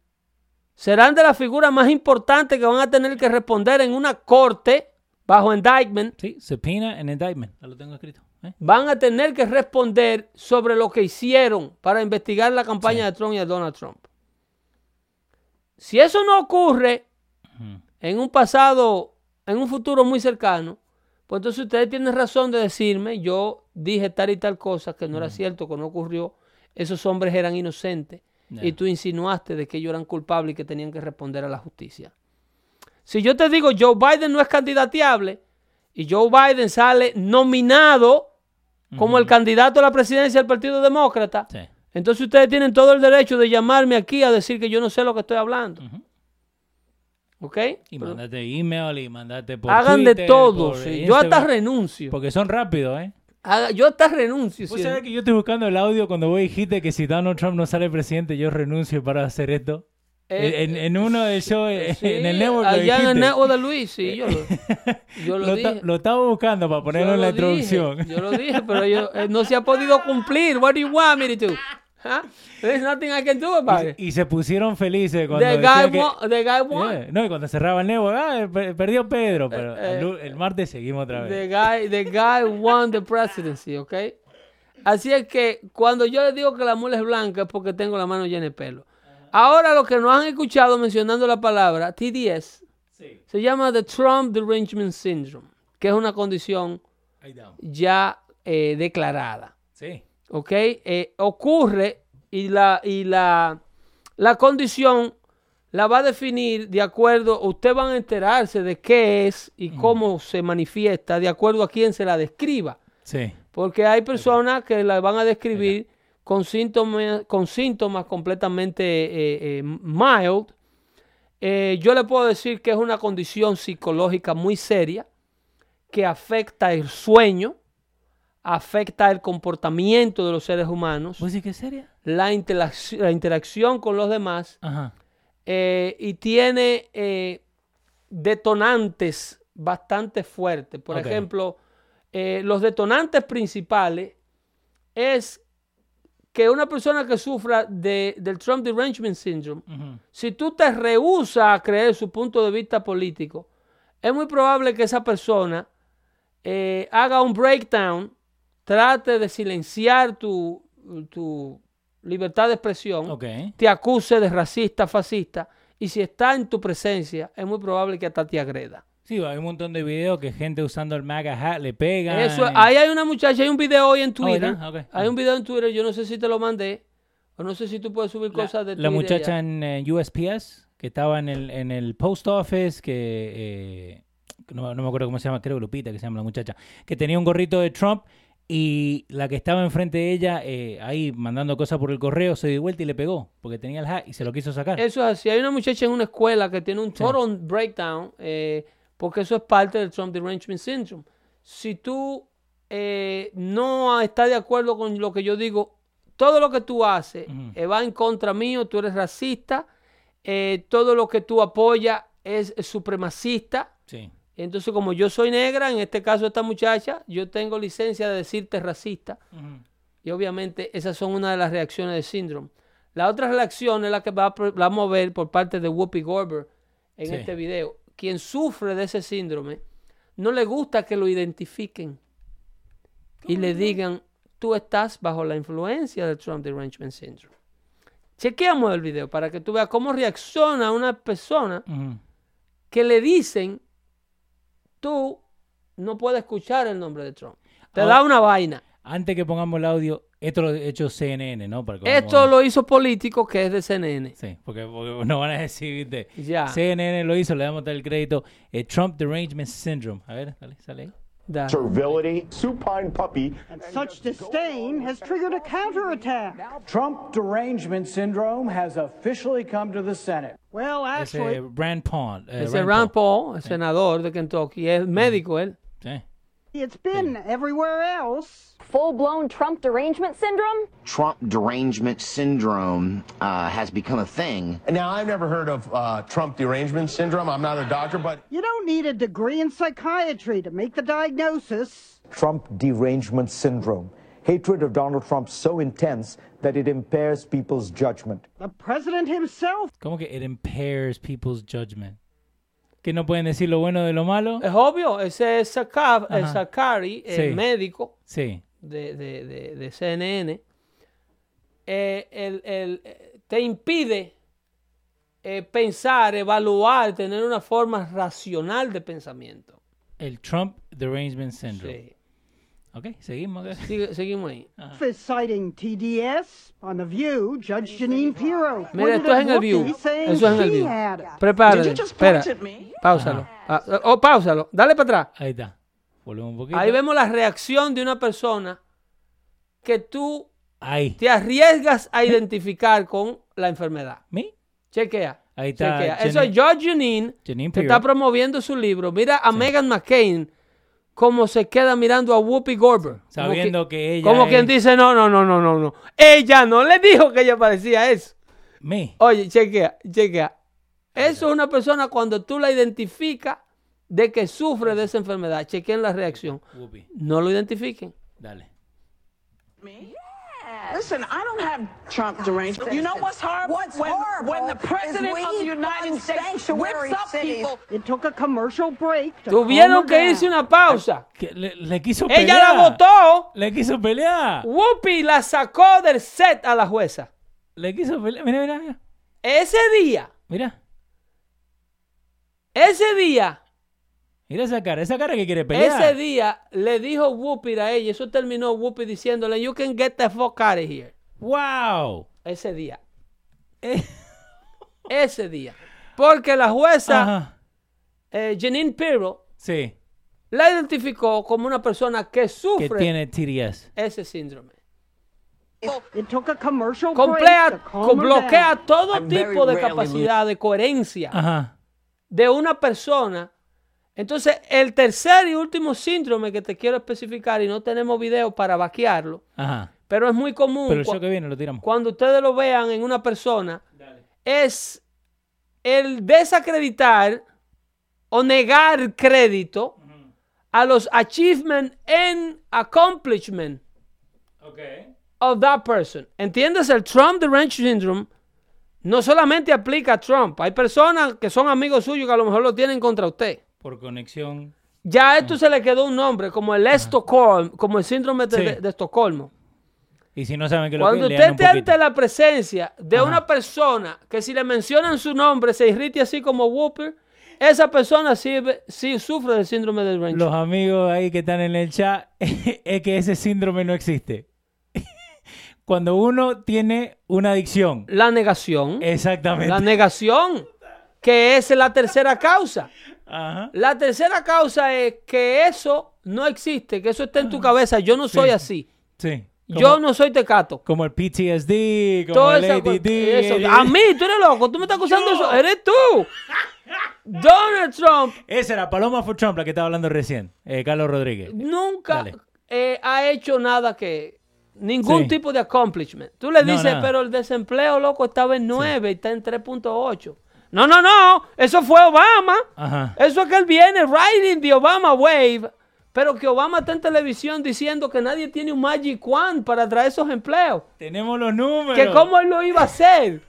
serán de las figuras más importantes que van a tener que responder en una corte bajo indictment. Sí, subpoena en indictment, lo tengo escrito. ¿eh? Van a tener que responder sobre lo que hicieron para investigar la campaña de Trump y de Donald Trump. Si eso no ocurre en un pasado, en un futuro muy cercano, pues entonces ustedes tienen razón de decirme, yo dije tal y tal cosa que no era cierto, que no ocurrió, esos hombres eran inocentes y tú insinuaste de que ellos eran culpables y que tenían que responder a la justicia. Si yo te digo Joe Biden no es candidateable y Joe Biden sale nominado como el candidato a la presidencia del Partido Demócrata, entonces ustedes tienen todo el derecho de llamarme aquí a decir que yo no sé lo que estoy hablando. ¿Ok? Y mandate email y mandate por Hagan de todo. Yo hasta renuncio. Porque son rápidos, ¿eh? yo hasta renuncio. ¿Vos sabés que yo estoy buscando el audio cuando vos dijiste que si Donald Trump no sale presidente, yo renuncio para hacer esto? Eh, en, uno de shows, en el network. Allá en el network de Luis, sí, yo lo, yo lo, dije. lo estaba buscando para ponerlo en la introducción. Yo lo dije, pero yo, eh, no se ha podido cumplir. What do you want me to do? There's nothing I can do about it. Y, se pusieron felices cuando the guy, won, the guy won. no, y cuando cerraba el network, ah, perdió Pedro, pero eh, el, martes seguimos otra vez. The guy, the guy won the presidency, ¿ok? Así es que cuando yo les digo que la mula es blanca es porque tengo la mano llena de pelo. Ahora los que nos han escuchado mencionando la palabra TDS se llama the Trump Derangement Syndrome, que es una condición ya eh, declarada. Sí. ¿Ok? Eh, ocurre y, la, y la, la condición la va a definir de acuerdo, ustedes van a enterarse de qué es y cómo se manifiesta de acuerdo a quién se la describa. Sí. Porque hay personas que la van a describir con síntomas, con síntomas completamente eh, eh, mild, eh, yo le puedo decir que es una condición psicológica muy seria que afecta el sueño, afecta el comportamiento de los seres humanos. ¿Pues es seria? La, la, interacción con los demás. y tiene detonantes bastante fuertes. Por ejemplo, los detonantes principales es que una persona que sufra de, del Trump Derangement Syndrome, si tú te rehusas a creer su punto de vista político, es muy probable que esa persona eh, haga un breakdown, trate de silenciar tu, tu libertad de expresión, te acuse de racista, fascista, y si está en tu presencia, es muy probable que hasta te agreda. Sí, hay un montón de videos que gente usando el MAGA hat le pega. Eso, ahí hay una muchacha, hay un video hoy en oh, Twitter. Hay un video en Twitter, yo no sé si te lo mandé, o no sé si tú puedes subir cosas de Twitter. La muchacha en USPS, que estaba en el, en el post office, que eh, no, me acuerdo cómo se llama, creo Lupita, que se llama la muchacha, que tenía un gorrito de Trump y la que estaba enfrente de ella, eh, ahí mandando cosas por el correo, se dio vuelta y le pegó, porque tenía el hat y se lo quiso sacar. Eso es así. Hay una muchacha en una escuela que tiene un total breakdown. Eh, porque eso es parte del Trump Derangement Syndrome. Si tú eh, no estás de acuerdo con lo que yo digo, todo lo que tú haces eh, va en contra mío, tú eres racista, eh, todo lo que tú apoyas es, supremacista. Sí. Entonces, como yo soy negra, en este caso esta muchacha, yo tengo licencia de decirte racista. Y obviamente esas son una de las reacciones del síndrome. La otra reacción es la que va, vamos a ver por parte de Whoopi Goldberg en este video. Quien sufre de ese síndrome, no le gusta que lo identifiquen y le digan, tú estás bajo la influencia del Trump Derangement Syndrome. Chequeamos el video para que tú veas cómo reacciona una persona que le dicen, tú no puedes escuchar el nombre de Trump. Te da una vaina. Antes que pongamos el audio, esto lo ha hecho CNN, ¿no? esto lo hizo político que es de CNN. Sí, porque, no van a decir, ¿viste? Ya. CNN lo hizo, le damos el crédito. El Trump Derangement Syndrome. A ver, sale, sale ahí. Da. Servility, supine puppy. And such disdain has triggered a counterattack. Trump derangement syndrome has officially come to the Senate. Well, actually. Ese Rand Paul. Eh, Ese Rand Paul, el senador de Kentucky, es médico él. Sí. It's been everywhere else. Full blown Trump derangement syndrome? Trump derangement syndrome uh, has become a thing. Now, I've never heard of uh, Trump derangement syndrome. I'm not a doctor, but. You don't need a degree in psychiatry to make the diagnosis. Trump derangement syndrome. Hatred of Donald Trump so intense that it impairs people's judgment. The president himself. ¿Cómo que it impairs people's judgment? que no pueden decir lo bueno de lo malo. Es obvio, ese es Sakari, el médico sí. De, de, de, CNN, eh, el, el, te impide eh, pensar, evaluar, tener una forma racional de pensamiento. El Trump Derangement Syndrome. Sí. Ok, seguimos. seguimos ahí. Citing TDS on The View, Judge Janine Pirro. Mira, esto es en el View. Eso es en el View. Prepárate. Espera. Páusalo. Ah, oh, páusalo. Dale para atrás. Ahí está. Volvemos un poquito. Ahí vemos la reacción de una persona que tú te arriesgas a identificar con la enfermedad. ¿Me? Chequea. Ahí está. Chequea. Eso es Judge Janine, que está promoviendo su libro. Mira a Megan McCain como se queda mirando a Whoopi Goldberg. Sabiendo que, ella. Como quien dice, no, no, no, no, no, no. Ella no le dijo que ella parecía eso. Me. Oye, chequea, chequea. Eso es una persona cuando tú la identificas de que sufre de esa enfermedad. Chequeen la reacción. No lo identifiquen. Dale. Listen, I don't have Trump derangement. You know what's horrible? What's when, horrible when the president of the United States whips up people. It took a commercial break. Tuvieron que irse una pausa. Le, le, quiso pelear. Ella la votó. Le quiso pelear. Whoopi la sacó del set a la jueza. Le quiso pelear. Mira, mira, mira. Ese día. Mira. Ese día Mira esa cara, esa cara que quiere pelear. Ese día le dijo Whoopi a ella, eso terminó Whoopi diciéndole, you can get the fuck out of here. Wow. Ese día. Eh. Ese día. Porque la jueza eh, Janine Pirro sí. la identificó como una persona que sufre que tiene TDS. ese síndrome. It took a commercial Complea, bloquea todo tipo de capacidad de coherencia de una persona entonces, el tercer y último síndrome que te quiero especificar, y no tenemos video para vaquearlo, pero es muy común. Pero eso que viene lo tiramos. Cuando ustedes lo vean en una persona, es el desacreditar o negar crédito a los achievements and accomplishment of that person. ¿Entiendes? El Trump the Ranch Syndrome no solamente aplica a Trump. Hay personas que son amigos suyos que a lo mejor lo tienen contra usted por conexión. Ya a esto se le quedó un nombre, como el Estocolmo, como el síndrome de, Estocolmo. Y si no saben que lo Cuando usted esté ante la presencia de una persona que si le mencionan su nombre se irrite así como Whooper, esa persona sí, sí sufre del síndrome del rancho. Los amigos ahí que están en el chat, es que ese síndrome no existe. Cuando uno tiene una adicción. La negación. Exactamente. La negación, que es la tercera causa. La tercera causa es que eso no existe, que eso está en tu cabeza. Yo no soy así. Sí. yo no soy tecato. Como el PTSD, como el ADD. A mí, tú eres loco. Tú me estás acusando de eso. Eres tú. Donald Trump. Esa era Paloma for Trump, la que estaba hablando recién. Eh, Carlos Rodríguez. Nunca eh, ha hecho nada que ningún tipo de accomplishment. Tú le dices, pero el desempleo, loco, estaba en 9 y está en 3.8. No, no, no, eso fue Obama. Eso es que él viene riding the Obama wave, pero que Obama está en televisión diciendo que nadie tiene un Magic One para traer esos empleos. Tenemos los números. Que cómo él lo iba a hacer.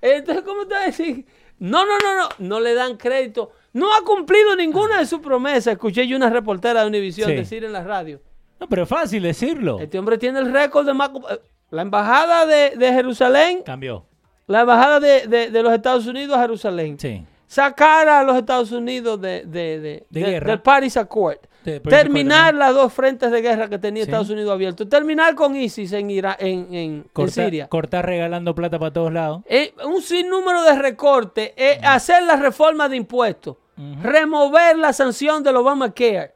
Entonces, ¿cómo te va a decir? No, no, no, no, no le dan crédito. No ha cumplido ninguna de sus promesas. Escuché yo una reportera de Univision decir en la radio. No, pero es fácil decirlo. Este hombre tiene el récord de más... La embajada de, de Jerusalén... Cambió. La embajada de, de, los Estados Unidos a Jerusalén. Sí. Sacar a los Estados Unidos de, de del Paris Accord. terminar las dos frentes de guerra que tenía Estados Unidos abiertos. Terminar con ISIS en, en, en, Siria. Cortar regalando plata para todos lados. Eh, un sinnúmero de recortes. Eh, hacer la reforma de impuestos. Remover la sanción del Obamacare.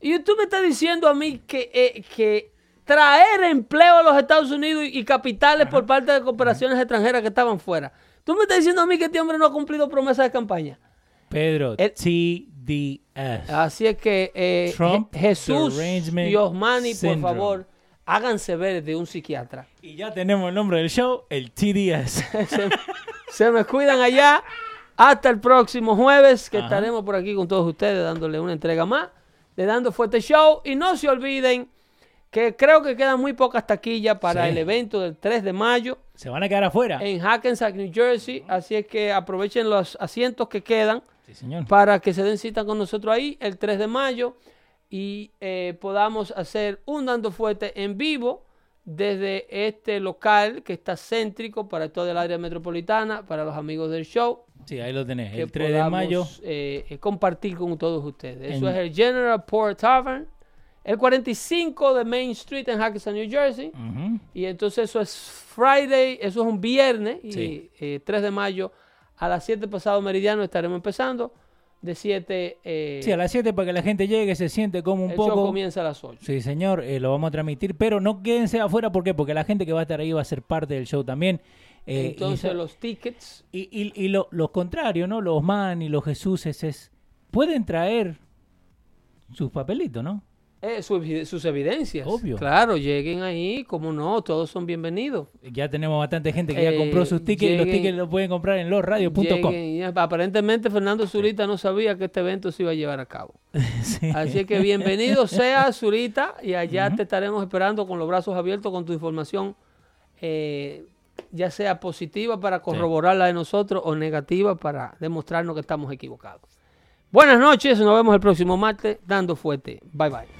Y tú me estás diciendo a mí que, eh, que traer empleo a los Estados Unidos y, capitales por parte de cooperaciones extranjeras que estaban fuera. Tú me estás diciendo a mí que este hombre no ha cumplido promesas de campaña. Pedro, TDS. Así es que eh, Jesús y Osmani, por favor, háganse ver de un psiquiatra. Y ya tenemos el nombre del show, el TDS. se, me cuidan allá. Hasta el próximo jueves, que estaremos por aquí con todos ustedes dándole una entrega más de Dando Fuerte Show. Y no se olviden que creo que quedan muy pocas taquillas para el evento del 3 de mayo. Se van a quedar afuera. En Hackensack, New Jersey. Así es que aprovechen los asientos que quedan para que se den cita con nosotros ahí el 3 de mayo y eh, podamos hacer un Dando Fuerte en vivo desde este local que está céntrico para toda el área metropolitana, para los amigos del show. Sí, ahí lo tenés, el 3 de mayo. Eh, eh, compartir con todos ustedes. Eso es el General Port Tavern, el 45 de Main Street en Hackensack, New Jersey. Y entonces eso es Friday, eso es un viernes, y 3 eh, de mayo a las 7 pasado meridiano estaremos empezando de 7. Eh, sí, a las 7 para que la gente llegue, se siente como un poco. El show comienza a las 8. Sí, señor, eh, lo vamos a transmitir, pero no quédense afuera, ¿por qué? Porque la gente que va a estar ahí va a ser parte del show también. Eh, Entonces, los tickets. Y, y, y lo, los contrarios, ¿no? Los man y los Jesuses es. Pueden traer sus papelitos, ¿no? Eh, sus evidencias. Obvio. Claro, lleguen ahí, como no, todos son bienvenidos. Ya tenemos bastante gente que ya compró sus tickets y los tickets los pueden comprar en losradios.com. Aparentemente Fernando Zurita no sabía que este evento se iba a llevar a cabo. Así que bienvenido sea Zurita y allá te estaremos esperando con los brazos abiertos con tu información, eh, ya sea positiva para corroborar la de nosotros o negativa para demostrarnos que estamos equivocados. Buenas noches, nos vemos el próximo martes dando fuerte. Bye bye.